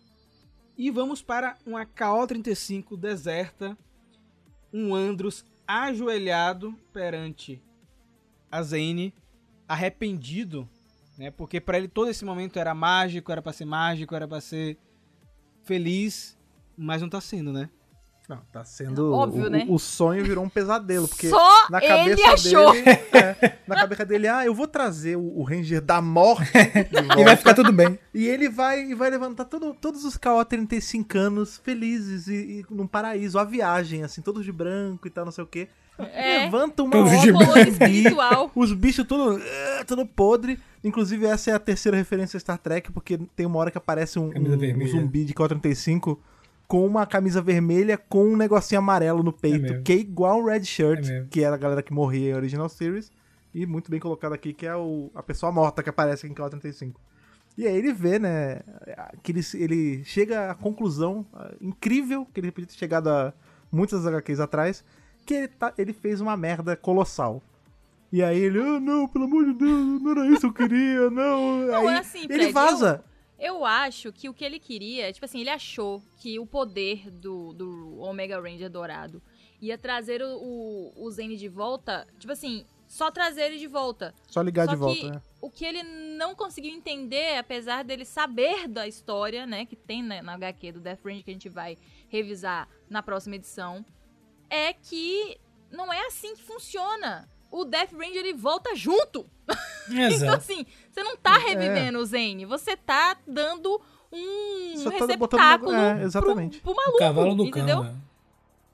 E vamos para uma KO-35 deserta, um Andros ajoelhado perante a Zane, arrependido, né? Porque para ele todo esse momento era mágico, era para ser mágico, era para ser feliz, mas não tá sendo, né? Não, tá sendo. Óbvio, o, né? o sonho virou um pesadelo, porque Só na ele cabeça achou. dele. é, na cabeça dele, ah, eu vou trazer o, o Ranger da morte E vai ficar tudo bem. e ele vai, e vai levantar todo- todos os KO 35 anos felizes e, e num paraíso, a viagem, assim, todos de branco e tal, não sei o quê. É. Levanta uma Todos zumbi, espiritual. os bichos tudo, eh, tudo podre. Inclusive, essa é a terceira referência a Star Trek, porque tem uma hora que aparece um, um- um zumbi de KO-35 com uma camisa vermelha com um negocinho amarelo no peito, mesmo. que é igual o Red Shirt, É que era a galera que morria em Original Series. E muito bem colocado aqui, que é o, a pessoa morta que aparece aqui em KO-35. E aí ele vê, né, que ele, ele chega à conclusão ah, incrível, que ele podia ter chegado a muitas HQs atrás, que ele, tá- ele fez uma merda colossal. E aí ele, ah, não, pelo amor de Deus, não era isso que eu queria, não. Não, aí é assim, ele Fred, vaza. Eu acho que o que ele queria, tipo assim, ele achou que o poder do, do Omega Ranger dourado ia trazer o, o, o Zane de volta, tipo assim, só trazer ele de volta. Só ligar Só de volta, né? o que ele não conseguiu entender, apesar dele saber da história, né, que tem né, na HQ do Death Ranger que a gente vai revisar na próxima edição, é que não é assim que funciona. O Death Ranger ele volta junto. Então Exato. assim, você não tá É. revivendo o Zane, você tá dando um Só tá botando receptáculo um negócio- é, exatamente. pro, pro O maluco, cavalo do entendeu? cão. né?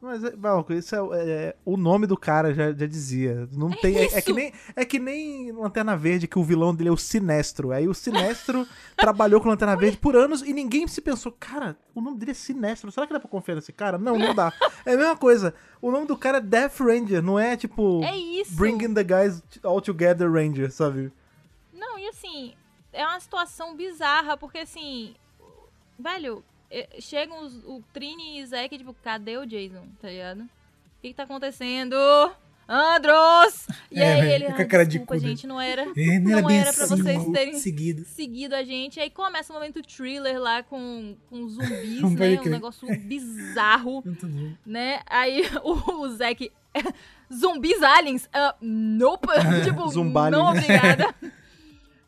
Mas, é, Valco, isso é, é- o nome do cara já, já dizia. Não tem, é, é que nem, é que nem Lanterna Verde, que o vilão dele é o Sinestro. Aí o Sinestro trabalhou com Lanterna Verde por anos e ninguém se pensou, cara, o nome dele é Sinestro. Será que dá pra confiar nesse cara? Não, não dá. É a mesma coisa. O nome do cara é Death Ranger, não é tipo É isso. Bringing the Guys All Together Ranger, sabe? Não, e assim, é uma situação bizarra, porque assim, velho, chegam os, o Trini e o Zack, tipo, cadê o Jason, tá ligado? O que que tá acontecendo? Andros! E É, aí ele, ah, a cara de desculpa, cu dele. gente, não era, É, não bem era pra assim, vocês terem Seguido. seguido a gente. Aí começa o momento thriller lá com, com zumbis, Não né? Um crer. negócio bizarro, Muito bom. né? Aí o, o Zack... Zumbis aliens? Ah, nope. tipo, Zumbalien. não obrigada.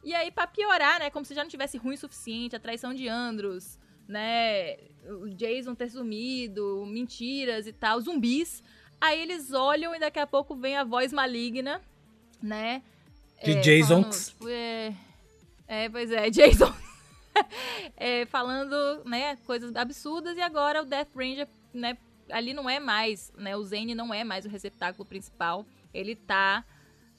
E aí, pra piorar, né? Como se já não tivesse ruim o suficiente, a traição de Andros, né? O Jason ter sumido, mentiras e tal, zumbis. Aí eles olham e daqui a pouco vem a voz maligna, né? De É, Jason. falando, tipo, é, é, pois é, Jason. É, falando, né, coisas absurdas e agora o Death Ranger, né, ali não é mais, né, o Zane não é mais o receptáculo principal. Ele tá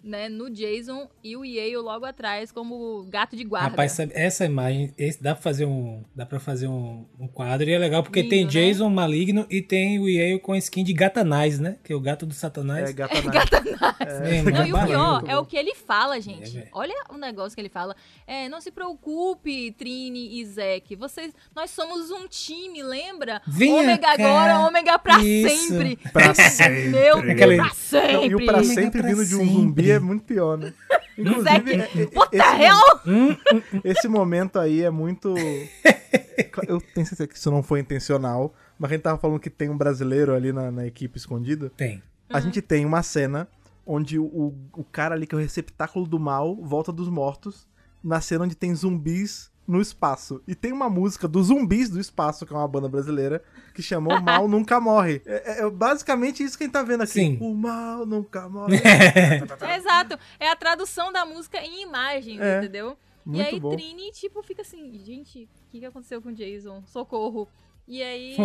né, no Jason e o Yale logo atrás como gato de guarda. Rapaz, essa imagem, esse, dá pra fazer um. Dá pra fazer um, um quadro e é legal porque Lindo, tem né? Jason maligno e tem o Yale com a skin de Gatanais, né? Que é o gato do Satanás. É, gata na- É, Não, mano, e o valeu. pior é o que ele fala, gente. É, velho. Olha o negócio que ele fala. É, não se preocupe, Trini e Zack. Vocês, nós somos um time, lembra? Venha ômega cá. agora, ômega pra Isso. sempre. Pra sempre. Meu Aquela- Deus, pra Não, sempre. e o pra sempre pra vindo de um sempre. É muito pior, né? Inclusive, Zack, é- é- What the esse, hell? Hum, esse momento aí é muito. Eu tenho certeza que isso não foi intencional, mas a gente tava falando que tem um brasileiro ali na, na equipe escondido. tem. A gente tem uma cena onde o, o, o cara ali que é o receptáculo do mal volta dos mortos, na cena onde tem zumbis no espaço. E tem uma música dos zumbis do espaço, que é uma banda brasileira, que chamou O Mal Nunca Morre. É, é- é basicamente isso que a gente tá vendo aqui. Sim. O mal nunca morre. É, exato. É a tradução da música em imagens, É, entendeu? E muito aí bom. Trini, tipo, fica assim, gente, o que, que aconteceu com o Jason? Socorro. E aí,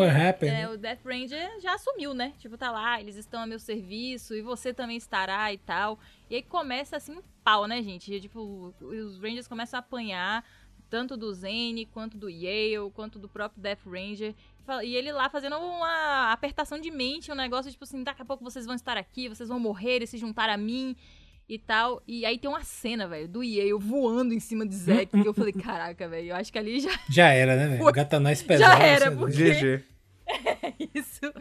é, o Death Ranger já assumiu, né? Tipo, tá lá, eles estão a meu serviço e você também estará e tal. E aí começa assim um pau, né, gente? E, tipo, os Rangers começam a apanhar, tanto do Zane, quanto do Yale, quanto do próprio Death Ranger. E ele lá fazendo uma apertação de mente, um negócio tipo assim, daqui a pouco vocês vão estar aqui, vocês vão morrer e se juntar a mim e tal. E aí tem uma cena, velho, do Yale voando em cima de Zack, que eu falei, caraca, velho, eu acho que ali já Já era, né, velho? Foi. Gatanais pesado. era, você é porque-. GG. isso.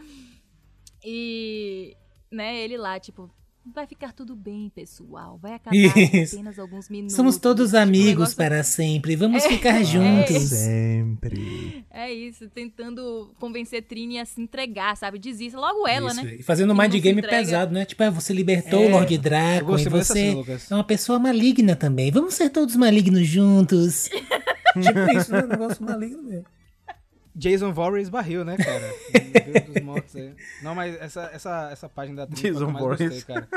E, né, ele lá, tipo, vai ficar tudo bem, pessoal. Vai acabar em Isso. apenas alguns minutos. Somos todos amigos negócio- para sempre. Vamos ficar é. juntos. Sempre. É isso, tentando convencer Trini a se entregar, sabe? Desista. Logo ela, Isso, né? E fazendo um mind game pesado, né? Tipo, ah, você libertou É, o Lord Draco e você Lucas. é uma pessoa maligna também. Vamos ser todos malignos juntos. tipo isso, né? Um negócio maligno mesmo. Jason Voorhees barril, né, cara? Dos mortos aí. Não, mas essa, essa, essa página da Trini foi a que Jason mais gostei, Voorhees. cara.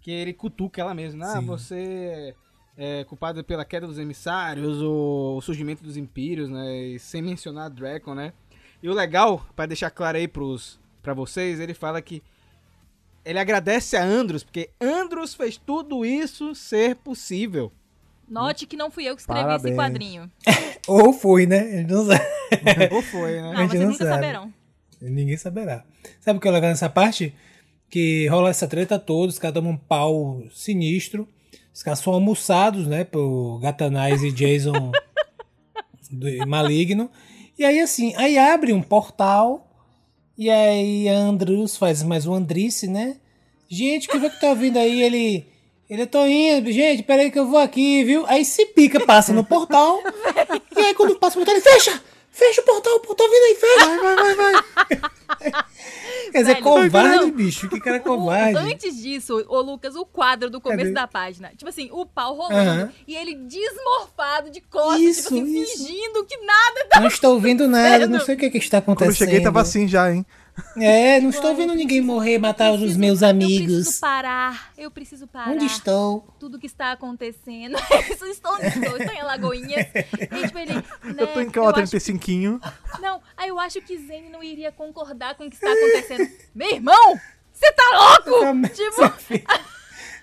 Que ele cutuca ela mesma. Ah, Sim. você é culpado pela queda dos emissários, o, o surgimento dos impérios, né? E sem mencionar Draco, né? E o legal, pra deixar claro aí pros, pra vocês, ele fala que ele agradece a Andros, porque Andros fez tudo isso ser possível. Note que não fui eu que escrevi Parabéns. esse quadrinho. Ou foi, né? A gente não sabe. Ou foi, né? Não, vocês não nunca sabe. saberão. Ninguém saberá. Sabe o que é legal nessa parte? Que rola essa treta toda, os caras tomam um pau sinistro. Os caras são almoçados, né? Por Gatanais e Jason do- maligno. E aí, assim, aí abre um portal. E aí Andrews faz mais um Andrice, né? Gente, que foi que tá vindo aí? Ele. Ele, eu tô indo, gente, peraí que eu vou aqui, viu? Aí se pica, passa no portal. e aí quando passa o portal, ele fecha! Fecha o portal, o portal vindo aí, fecha! Vai, vai, vai, vai! Quer dizer, Velho, covarde, não. bicho. Que cara covarde. antes disso, ô Lucas, o quadro do começo Cadê? da página. Tipo assim, o pau rolando e ele desmorfado de costas, Isso, tipo assim, isso. fingindo que nada tá Não estou ouvindo nada, não sei o que, que está Quando acontecendo. eu cheguei tava assim já, hein? É, não estou vendo ninguém morrer, matar os preciso- meus Eu amigos. preciso parar, eu preciso parar. Onde estou? Tudo que está acontecendo. Isso, estou, estou, estou em Alagoinhas. E, tipo, ele, né, Eu tô em eu cama acho 35. Não, aí eu acho que Zane não iria concordar com o que está acontecendo. Meu irmão, você tá louco? Essa tipo,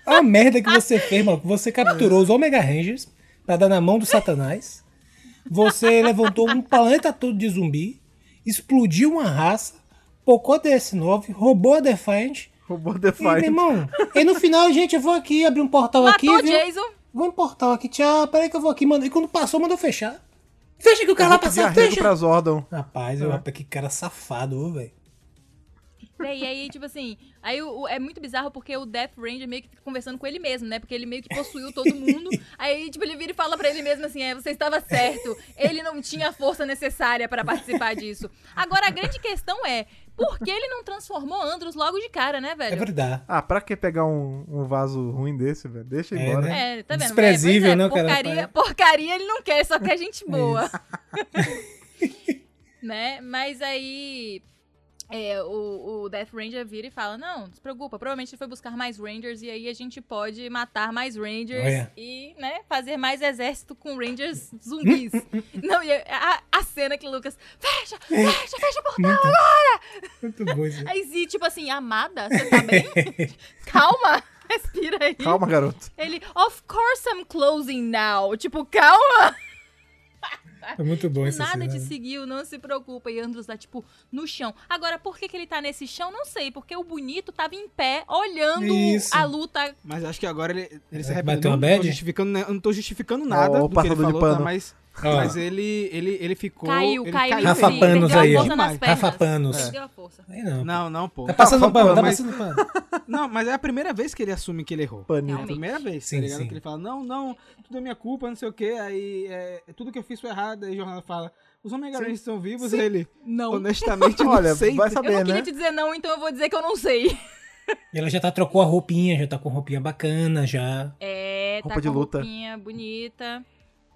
Olha a merda que você fez, mano. Você capturou os Omega Rangers pra dar na mão do Satanás. Você levantou um planeta todo de zumbi, explodiu uma raça, pocou a DS9, roubou a Defiant. Roubou E, meu Defiant. irmão, e no final, gente, eu vou aqui abrir um portal aqui, matou viu? Jason. Vou um portal aqui, tchau. Peraí que eu vou aqui, mano. E quando passou, mandou fechar. Fecha que o cara lá arrego fecha. pra Zordon. Rapaz, eu, que cara safado, ô, velho. Né, E aí, tipo assim, aí o- o- é muito bizarro porque o Death Ranger meio que fica conversando com ele mesmo, né? Porque ele meio que possuiu todo mundo. aí, tipo, ele vira e fala pra ele mesmo assim: é, você estava certo. Ele não tinha a força necessária pra participar disso. Agora, a grande questão é: por que ele não transformou Andros logo de cara, né, É velho? verdade. Ah, pra que pegar um, um vaso ruim desse, velho? Deixa É, embora. né? É, tá vendo? Desprezível, é, é, né, o cara? porcaria, porcaria ele não quer, só quer gente boa. né? Mas aí é, o, o Death Ranger vira e fala: Não, não se preocupa, provavelmente ele foi buscar mais Rangers e aí a gente pode matar mais Rangers Olha. e, né, fazer mais exército com Rangers zumbis. não, e a, a cena que o Lucas, fecha, fecha, fecha o portal agora! Muito bom isso. Aí Zi, tipo assim, amada, você tá bem? Calma! Respira aí. Calma, garoto. Ele, of course I'm closing now. Tipo, calma. Foi muito bom essa Nada te seguiu, não se preocupa. E Andros tá, tipo, no chão. Agora, por que, que ele tá nesse chão? Não sei. Porque o bonito tava em pé, olhando Isso. a luta. Mas acho que agora ele, ele se É, arrependeu. bateu uma Não tô bad? justificando, eu não tô justificando nada Ó, o do que ele falou, tá? pano. Mas, Ó. mas ele, ele, ele ficou... Caiu, ele caiu. Rafa em si, Panos aí, ó. Rafa Panos. Perdeu a força. Aí não. Não, não, pô. Tá passando Rafa pano, tá Mas- passando pano. Não, mas é a primeira vez que ele assume que ele errou. É a primeira vez, Sim, tá ligado? sim. Que ele fala, não, não, tudo é minha culpa, não sei o quê. Aí, é, tudo que eu fiz foi errado. Aí o jornal fala, os Omega Sim. Rangers estão vivos. Aí ele, Não. honestamente, eu Olha, não sei. vai Eu não saber, queria né? te dizer não, então eu vou dizer que eu não sei. E ela já tá, trocou a roupinha, já tá com roupinha bacana, já. É, tá Roupa de com luta. roupinha bonita.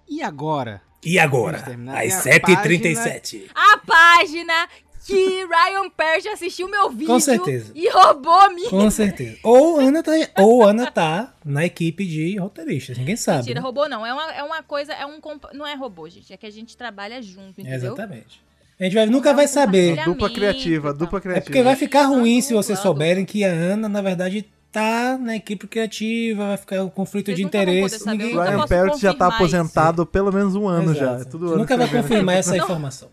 E agora? E agora? Às E a 7h37. A página que Ryan Perch assistiu meu vídeo Com certeza. e roubou minha. Com certeza. Ou Ana tá, ou Ana tá na equipe de roteiristas, ninguém sabe. Mentira, né? robô não. É uma, é uma coisa, é um. Não é robô, gente. É que a gente trabalha junto, entendeu? Exatamente. A gente vai, nunca vai saber. Dupla criativa, dupla É criativa. porque vai ficar ruim se vocês souberem que a Ana, na verdade, tá na equipe criativa, vai ficar um conflito Vocês de interesse. saber, eu Ninguém... posso Parrott já tá isso. aposentado pelo menos um ano Exato. já. É tudo ano nunca vai confirmar essa Não. informação.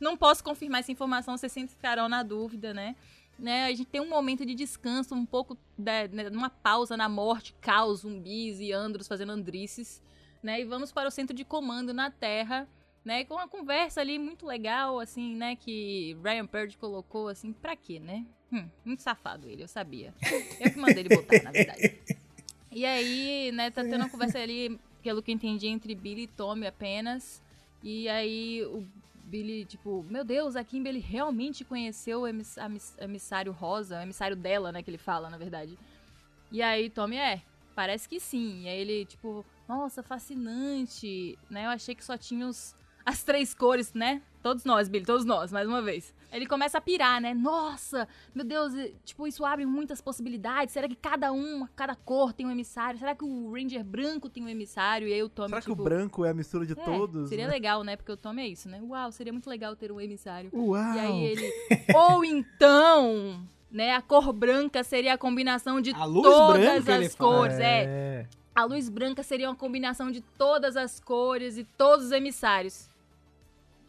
Não posso confirmar essa informação, vocês sempre ficarão na dúvida, né? né? A gente tem um momento de descanso, um pouco da, né, uma pausa na morte, caos, zumbis e andros fazendo andrices, né? E vamos para o centro de comando na Terra, né? Com uma conversa ali muito legal, assim, né? Que Ryan Purdy colocou, assim, pra quê, né? Hum, muito safado ele, eu sabia. Eu que mandei ele botar, na verdade. E aí, né, tá tendo uma conversa ali, pelo que entendi, entre Billy e Tommy apenas. E aí o Billy, tipo, meu Deus, a Kimberly realmente conheceu o emiss- a miss- emissário rosa, o emissário dela, né, que ele fala, na verdade. E aí Tommy, é, parece que sim. E aí ele, tipo, nossa, fascinante, né, eu achei que só tinha os, as três cores, né? Todos nós, Billy, todos nós, mais uma vez. Ele começa a pirar, né? Nossa, meu Deus, tipo, isso abre muitas possibilidades. Será que cada um, cada cor tem um emissário? Será que o Ranger branco tem um emissário? E aí o Tommy, Será que tipo... o branco é a mistura de é, todos? Seria né? legal, né? Porque o Tommy é isso, né? Uau, seria muito legal ter um emissário. Uau! E aí ele. Ou então, né? A cor branca seria a combinação de A luz todas as cores. É. A luz branca seria uma combinação de todas as cores e todos os emissários.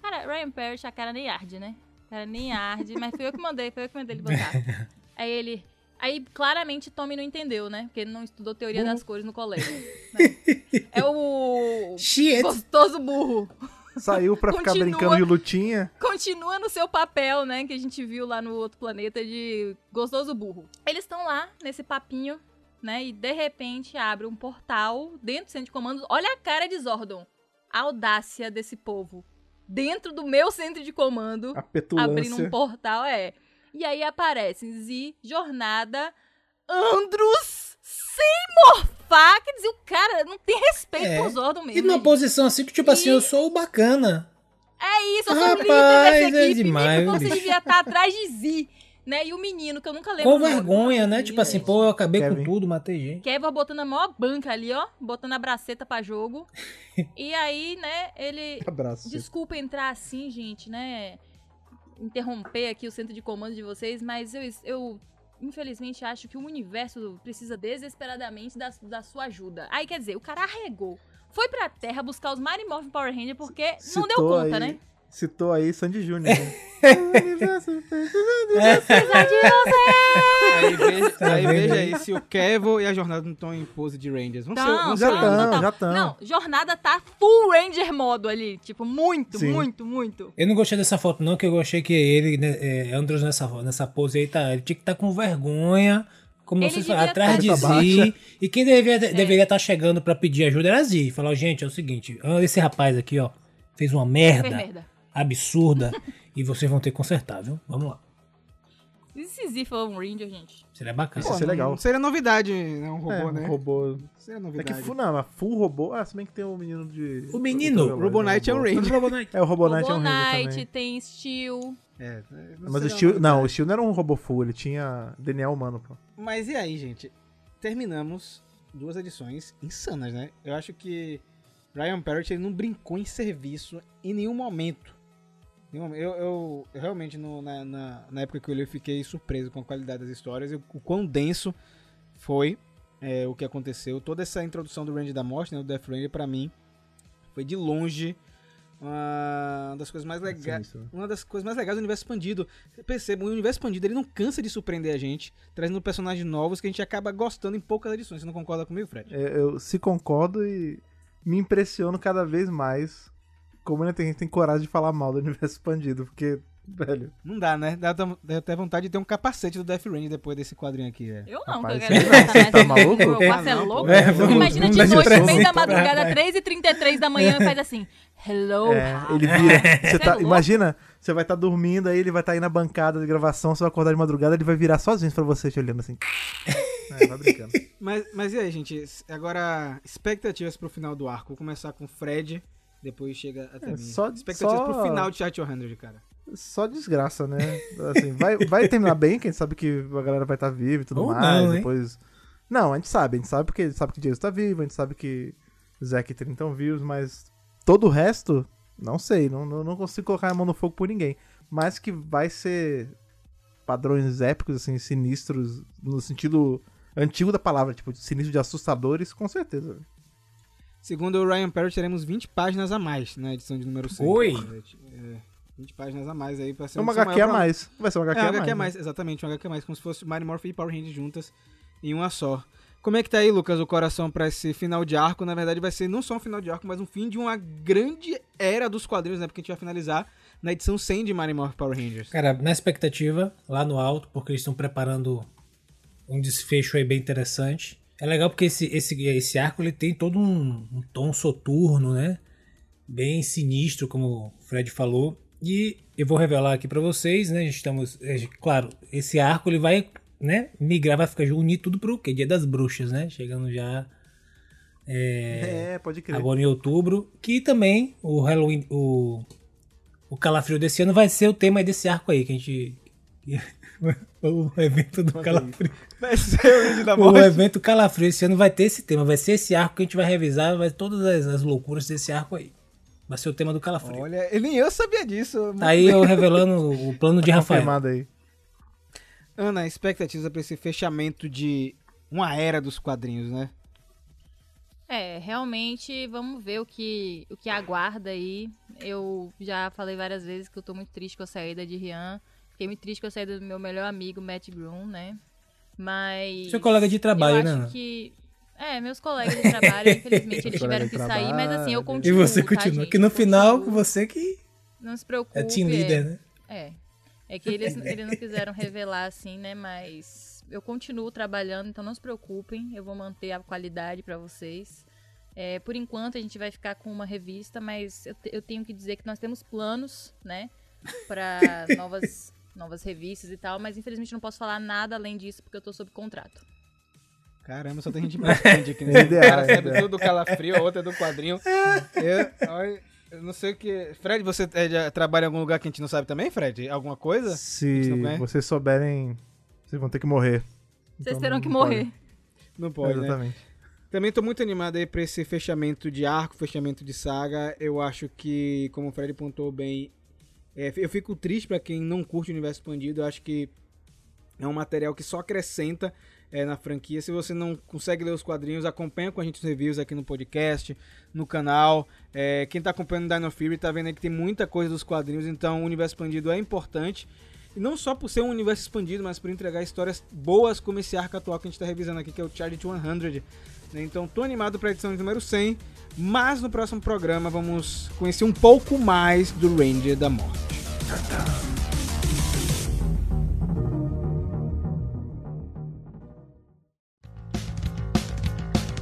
Cara, Ryan Parrish, a cara nem arde, né? A cara nem arde, mas foi eu que mandei, foi eu que mandei ele botar. Aí ele. Aí claramente Tommy não entendeu, né? Porque ele não estudou teoria das cores no colégio. né? É o. Shit! Gostoso burro. Saiu pra ficar Continua. brincando de lutinha. continua no seu papel, né? Que a gente viu lá no outro planeta de gostoso burro. Eles estão lá nesse papinho, né? E de repente abre um portal dentro do centro de comandos. Olha a cara de Zordon. A audácia desse povo. Dentro do meu centro de comando, abrindo um portal, é. E aí aparecem Z, Jornada, Andros, sem morfar. Quer dizer, o cara não tem respeito É. por Zordon mesmo. E numa gente. posição assim que, tipo assim, E- eu sou o bacana. É isso, eu sou Rapaz, o líder dessa é equipe, demais, né? Que você bicho. devia estar atrás de Z, né? E o menino, que eu nunca lembro. Com vergonha, né? Tipo assim, pô, eu acabei Kevin. com tudo, matei gente. Kevin botando a maior banca ali, ó. Botando a braceta pra jogo. e aí, né, ele... Abraço. Desculpa entrar assim, gente, né? Interromper aqui o centro de comando de vocês, mas eu, eu infelizmente acho que o universo precisa desesperadamente da, da sua ajuda. Aí quer dizer, o cara arregou. Foi pra Terra buscar os Mighty Morphin Power Ranger porque não deu Citou conta, aí- né? Citou aí Sandy Júnior. né? Aí, veja, Tá aí vendo veja aí? aí se o Kevin e a jornada não estão em pose de Rangers. Vamos ser, Não, vamos já ser tão, honestos. não, já tão. Não, jornada tá full Ranger modo ali. Tipo, muito, Sim. muito, muito. Eu não gostei dessa foto, não, que eu achei que ele, né, é, Andros nessa, nessa pose aí, tá, ele tinha que estar com vergonha, como Ele vocês falaram, atrás tá- de. Zi. E quem deveria estar chegando pra pedir ajuda era Zi. Falar, gente, é o seguinte, esse rapaz aqui, ó, fez uma merda, Foi merda. Absurda, e vocês vão ter que consertar, viu? Vamos lá. E se Z for um Ranger, gente? Seria bacana. Isso ia ser não- legal. Seria novidade, né? Um robô, é, um né? robô. Seria É novidade. que fu- não, mas full robô. Ah, se bem que tem o menino de. O menino, Ultraveloz, Robo né, Knight é um robô. Ranger. É, o Robo Knight é um Robo Ranger também. tem Steel. É, não Mas o seria Steel. Não, o. Steel não era um robô full, ele tinha DNA humano, pô. Mas e aí, gente? Terminamos duas edições insanas, né? Eu acho que Ryan Parrott ele não brincou em serviço em nenhum momento. Eu, eu- eu realmente, no- na, na- na época que eu li, eu fiquei surpreso com a qualidade das histórias e o quão denso foi é, o que aconteceu. Toda essa introdução do Range da Morte, né, o Death Ranger, pra mim, foi de longe uma das coisas mais legais. Né? Uma das coisas mais legais do universo expandido. Você percebe, o universo expandido ele não cansa de surpreender a gente, trazendo personagens novos que a gente acaba gostando em poucas edições. Você não concorda comigo, Fred? É, Eu se concordo e me impressiono cada vez mais como ainda tem gente que tem coragem de falar mal do universo expandido, porque, velho, Não dá, né? Dá, dá até vontade de ter um capacete do Death Ranger depois desse quadrinho aqui. É. Eu não, Rapaz, que eu quero você ver tá maluco? Você é louco? É, vamos- Imagina vamos de dar de noite, no meio da madrugada, 3h33 da manhã, e faz assim, hello, é, ele vira. Você tá, é imagina, você vai estar dormindo, aí ele vai estar aí na bancada de gravação, você vai acordar de madrugada, ele vai virar sozinho pra você te olhando assim. É, vai brincando. Mas, mas e aí, gente? Agora, expectativas pro final do arco. Vou começar com o Fred, depois chega até É, mim. só- expectativas só- pro final de Chat 100, cara. Só desgraça, né? Assim, vai, vai terminar bem, quem sabe que a galera vai estar viva e tudo Ou mais. não, hein? depois. Não, a gente sabe, a gente sabe porque a gente sabe que Jason tá vivo, a gente sabe que Zack e Trin estão vivos, mas todo o resto, não sei, não, não, não consigo colocar a mão no fogo por ninguém. Mas que vai ser padrões épicos, assim, sinistros, no sentido antigo da palavra, tipo, sinistro de assustadores, com certeza. Segundo o Ryan Perry, teremos 20 páginas a mais na edição de número 100. Oi! É, 20 páginas a mais aí pra ser É uma edição HQ a pra- mais. Vai ser uma HQ É, um a HQ mais. a mais, exatamente, um HQ a mais, como se fosse Mighty Morphin e Power Rangers juntas em uma só. Como é que tá aí, Lucas, o coração pra esse final de arco? Na verdade, vai ser não só um final de arco, mas um fim de uma grande era dos quadrinhos, né? Porque a gente vai finalizar na edição 100 de Mighty Morphin Power Rangers. Cara, na expectativa, lá no alto, porque eles estão preparando um desfecho aí bem interessante. É legal porque esse, esse, esse arco ele tem todo um, um tom soturno, né? Bem sinistro, como o Fred falou. E eu vou revelar aqui pra vocês, né? Estamos, é, claro, esse arco ele vai, né? Migrar, vai ficar unir tudo pro quê? Dia das Bruxas, né? Chegando já É, pode crer. agora em outubro, que também o Halloween, o, o Calafrio desse ano vai ser o tema desse arco aí, que a gente. O evento do Calafrio. Vai ser o vídeo da O morte. evento Calafrio esse ano vai ter esse tema, vai ser esse arco que a gente vai revisar, vai todas as, as loucuras desse arco aí. Vai ser o tema do Calafrio. Olha, nem eu sabia disso. Tá aí eu revelando o plano de Rafael. Confirmado aí. Ana, expectativas pra esse fechamento de uma era dos quadrinhos, né? É, realmente, vamos ver o que, o que aguarda aí. Eu já falei várias vezes que eu tô muito triste com a saída de Rian. Fiquei muito triste com a saída do meu melhor amigo, Matt Groom, né? Mas. Seu colega de trabalho, eu né, acho que. É, meus colegas de trabalho, infelizmente, eles tiveram que sair, mas assim, eu trabalho. E continuo. você tá, continua. gente? que no Eu final, continuo. você que Não se preocupe. é team leader, né? É. É que eles, eles não quiseram revelar assim, né? Mas eu continuo trabalhando, então não se preocupem. Eu vou manter a qualidade pra vocês. É, por enquanto a gente vai ficar com uma revista, mas eu, te- eu tenho que dizer que nós temos planos, né? Pra novas, novas revistas e tal, mas infelizmente não posso falar nada além disso porque eu tô sob contrato. Caramba, só tem gente importante aqui, É né? ideal, cara é sabe tudo do calafrio, a outra é do quadrinho. Eu, olha, eu não sei o que... Fred, você é, já trabalha em algum lugar que a gente não sabe também, Fred? Alguma coisa? Se vocês souberem, vocês vão ter que morrer. Vocês Então terão não que pode. morrer. Não pode, né? Exatamente. Também tô muito animado aí pra esse fechamento de arco, fechamento de saga. Eu acho que, como o Fred pontuou bem, é, eu fico triste pra quem não curte o universo expandido. Eu acho que é um material que só acrescenta é, na franquia. Se você não consegue ler os quadrinhos, acompanha com a gente os reviews aqui no podcast, no canal. É, quem tá acompanhando Dino Fury tá vendo que tem muita coisa dos quadrinhos, então o universo expandido é importante. E não só por ser um universo expandido, mas por entregar histórias boas como esse arco atual que a gente tá revisando aqui, que é o Charlie 100. né? Então tô animado pra edição número 100, mas no próximo programa vamos conhecer um pouco mais do Ranger da Morte.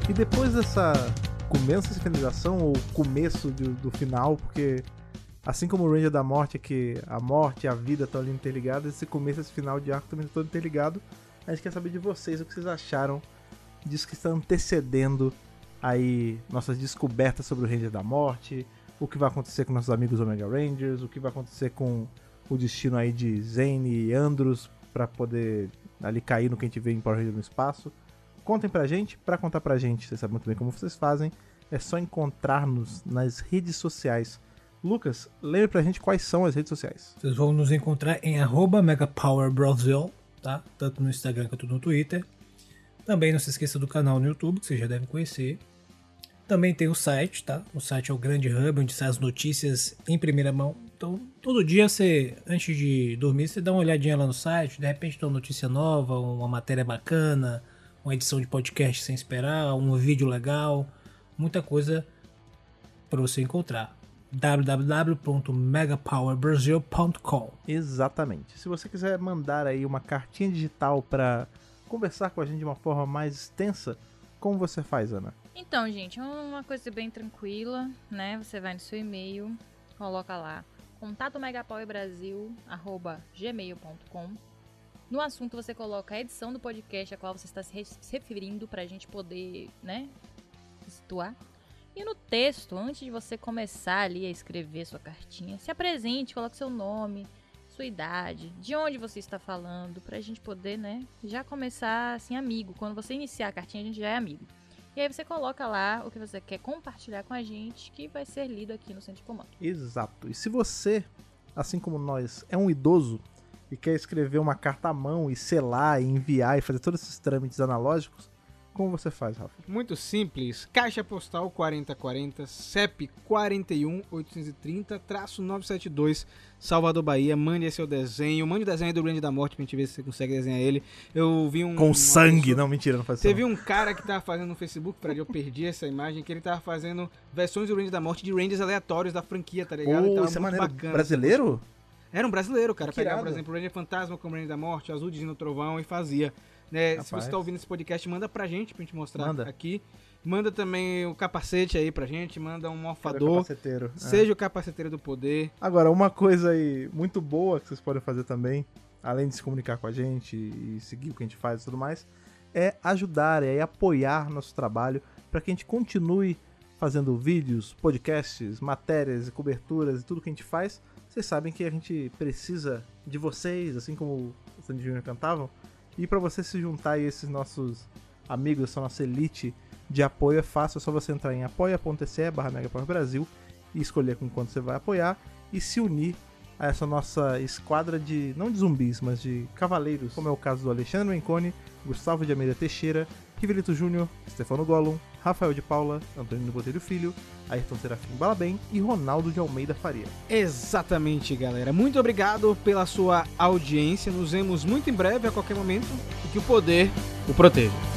E depois dessa começo dessa finalização, ou começo do, do final, porque assim como o Ranger da Morte, é que a morte e a vida estão ali interligadas, esse começo esse final de arco também está todo interligado. A gente quer saber de vocês o que vocês acharam disso que está antecedendo aí nossas descobertas sobre o Ranger da Morte, o que vai acontecer com nossos amigos Omega Rangers, o que vai acontecer com o destino aí de Zane e Andros para poder ali cair no que a gente vê em Power Ranger no espaço. Contem pra gente, pra contar pra gente, vocês sabem muito bem como vocês fazem, é só encontrar-nos nas redes sociais. Lucas, lembre pra gente quais são as redes sociais. Vocês vão nos encontrar em MegaPowerBrasil, tá? Tanto no Instagram quanto no Twitter. Também não se esqueça do canal no YouTube, que vocês já devem conhecer. Também tem o site, tá? O site é o grande hub, onde sai as notícias em primeira mão. Então, todo dia você, antes de dormir, você dá uma olhadinha lá no site, de repente tem uma notícia nova, uma matéria bacana, uma edição de podcast sem esperar, um vídeo legal, muita coisa para você encontrar www.megapowerbrasil.com. Exatamente. Se você quiser mandar aí uma cartinha digital para conversar com a gente de uma forma mais extensa, como você faz, Ana? Então, gente, uma coisa bem tranquila, né? Você vai no seu e-mail, coloca lá contato megapowerbrasil@gmail.com. No assunto você coloca a edição do podcast a qual você está se referindo para a gente poder, né, situar. E no texto, antes de você começar ali a escrever sua cartinha, se apresente, coloque seu nome, sua idade, de onde você está falando, pra gente poder, né, já começar assim amigo. Quando você iniciar a cartinha, a gente já é amigo. E aí você coloca lá o que você quer compartilhar com a gente, que vai ser lido aqui no centro de comando. Exato. E se você, assim como nós, é um idoso e quer escrever uma carta à mão e selar e enviar e fazer todos esses trâmites analógicos, como você faz, Rafa? Muito simples. Caixa postal 4040, CEP 41830-972, Salvador, Bahia. Mande seu desenho. Mande o desenho do Grande da Morte pra gente ver se você consegue desenhar ele. Eu vi um. Com sangue? Pessoa... Não, mentira, não faz Teve um cara que tava fazendo no Facebook, Fred, eu perdi essa imagem, que ele tava fazendo versões do Grande da Morte de ranges aleatórios da franquia, tá ligado? Oh, isso é maneiro. Bacana, Brasileiro? Era um brasileiro, cara. Que Pegava, por exemplo, o Ranger Fantasma com o Ranger da Morte, Azul de no Trovão e fazia. Né? Se você tá ouvindo esse podcast, manda pra gente, pra gente mostrar manda. aqui. Manda também o capacete aí pra gente, manda um morfador. Capaceteiro. Seja é. o capaceteiro do poder. Agora, uma coisa aí muito boa que vocês podem fazer também, além de se comunicar com a gente e seguir o que a gente faz e tudo mais, é ajudar e é apoiar nosso trabalho para que a gente continue fazendo vídeos, podcasts, matérias e coberturas e tudo que a gente faz. Vocês sabem que a gente precisa de vocês, assim como os Sandy Júnior cantavam, e para você se juntar a esses nossos amigos, essa nossa elite de apoio é fácil, é só você entrar em apoia.se barra Brasil e escolher com quanto você vai apoiar e se unir a essa nossa esquadra de, não de zumbis, mas de cavaleiros, como é o caso do Alexandre Menconi, Gustavo de Almeida Teixeira, Rivelito Júnior, Stefano Gollum, Rafael de Paula, Antônio Botelho Filho, Ayrton Serafim Balabem e Ronaldo de Almeida Faria. Exatamente, galera. Muito obrigado pela sua audiência. Nos vemos muito em breve, a qualquer momento, e que o poder o proteja.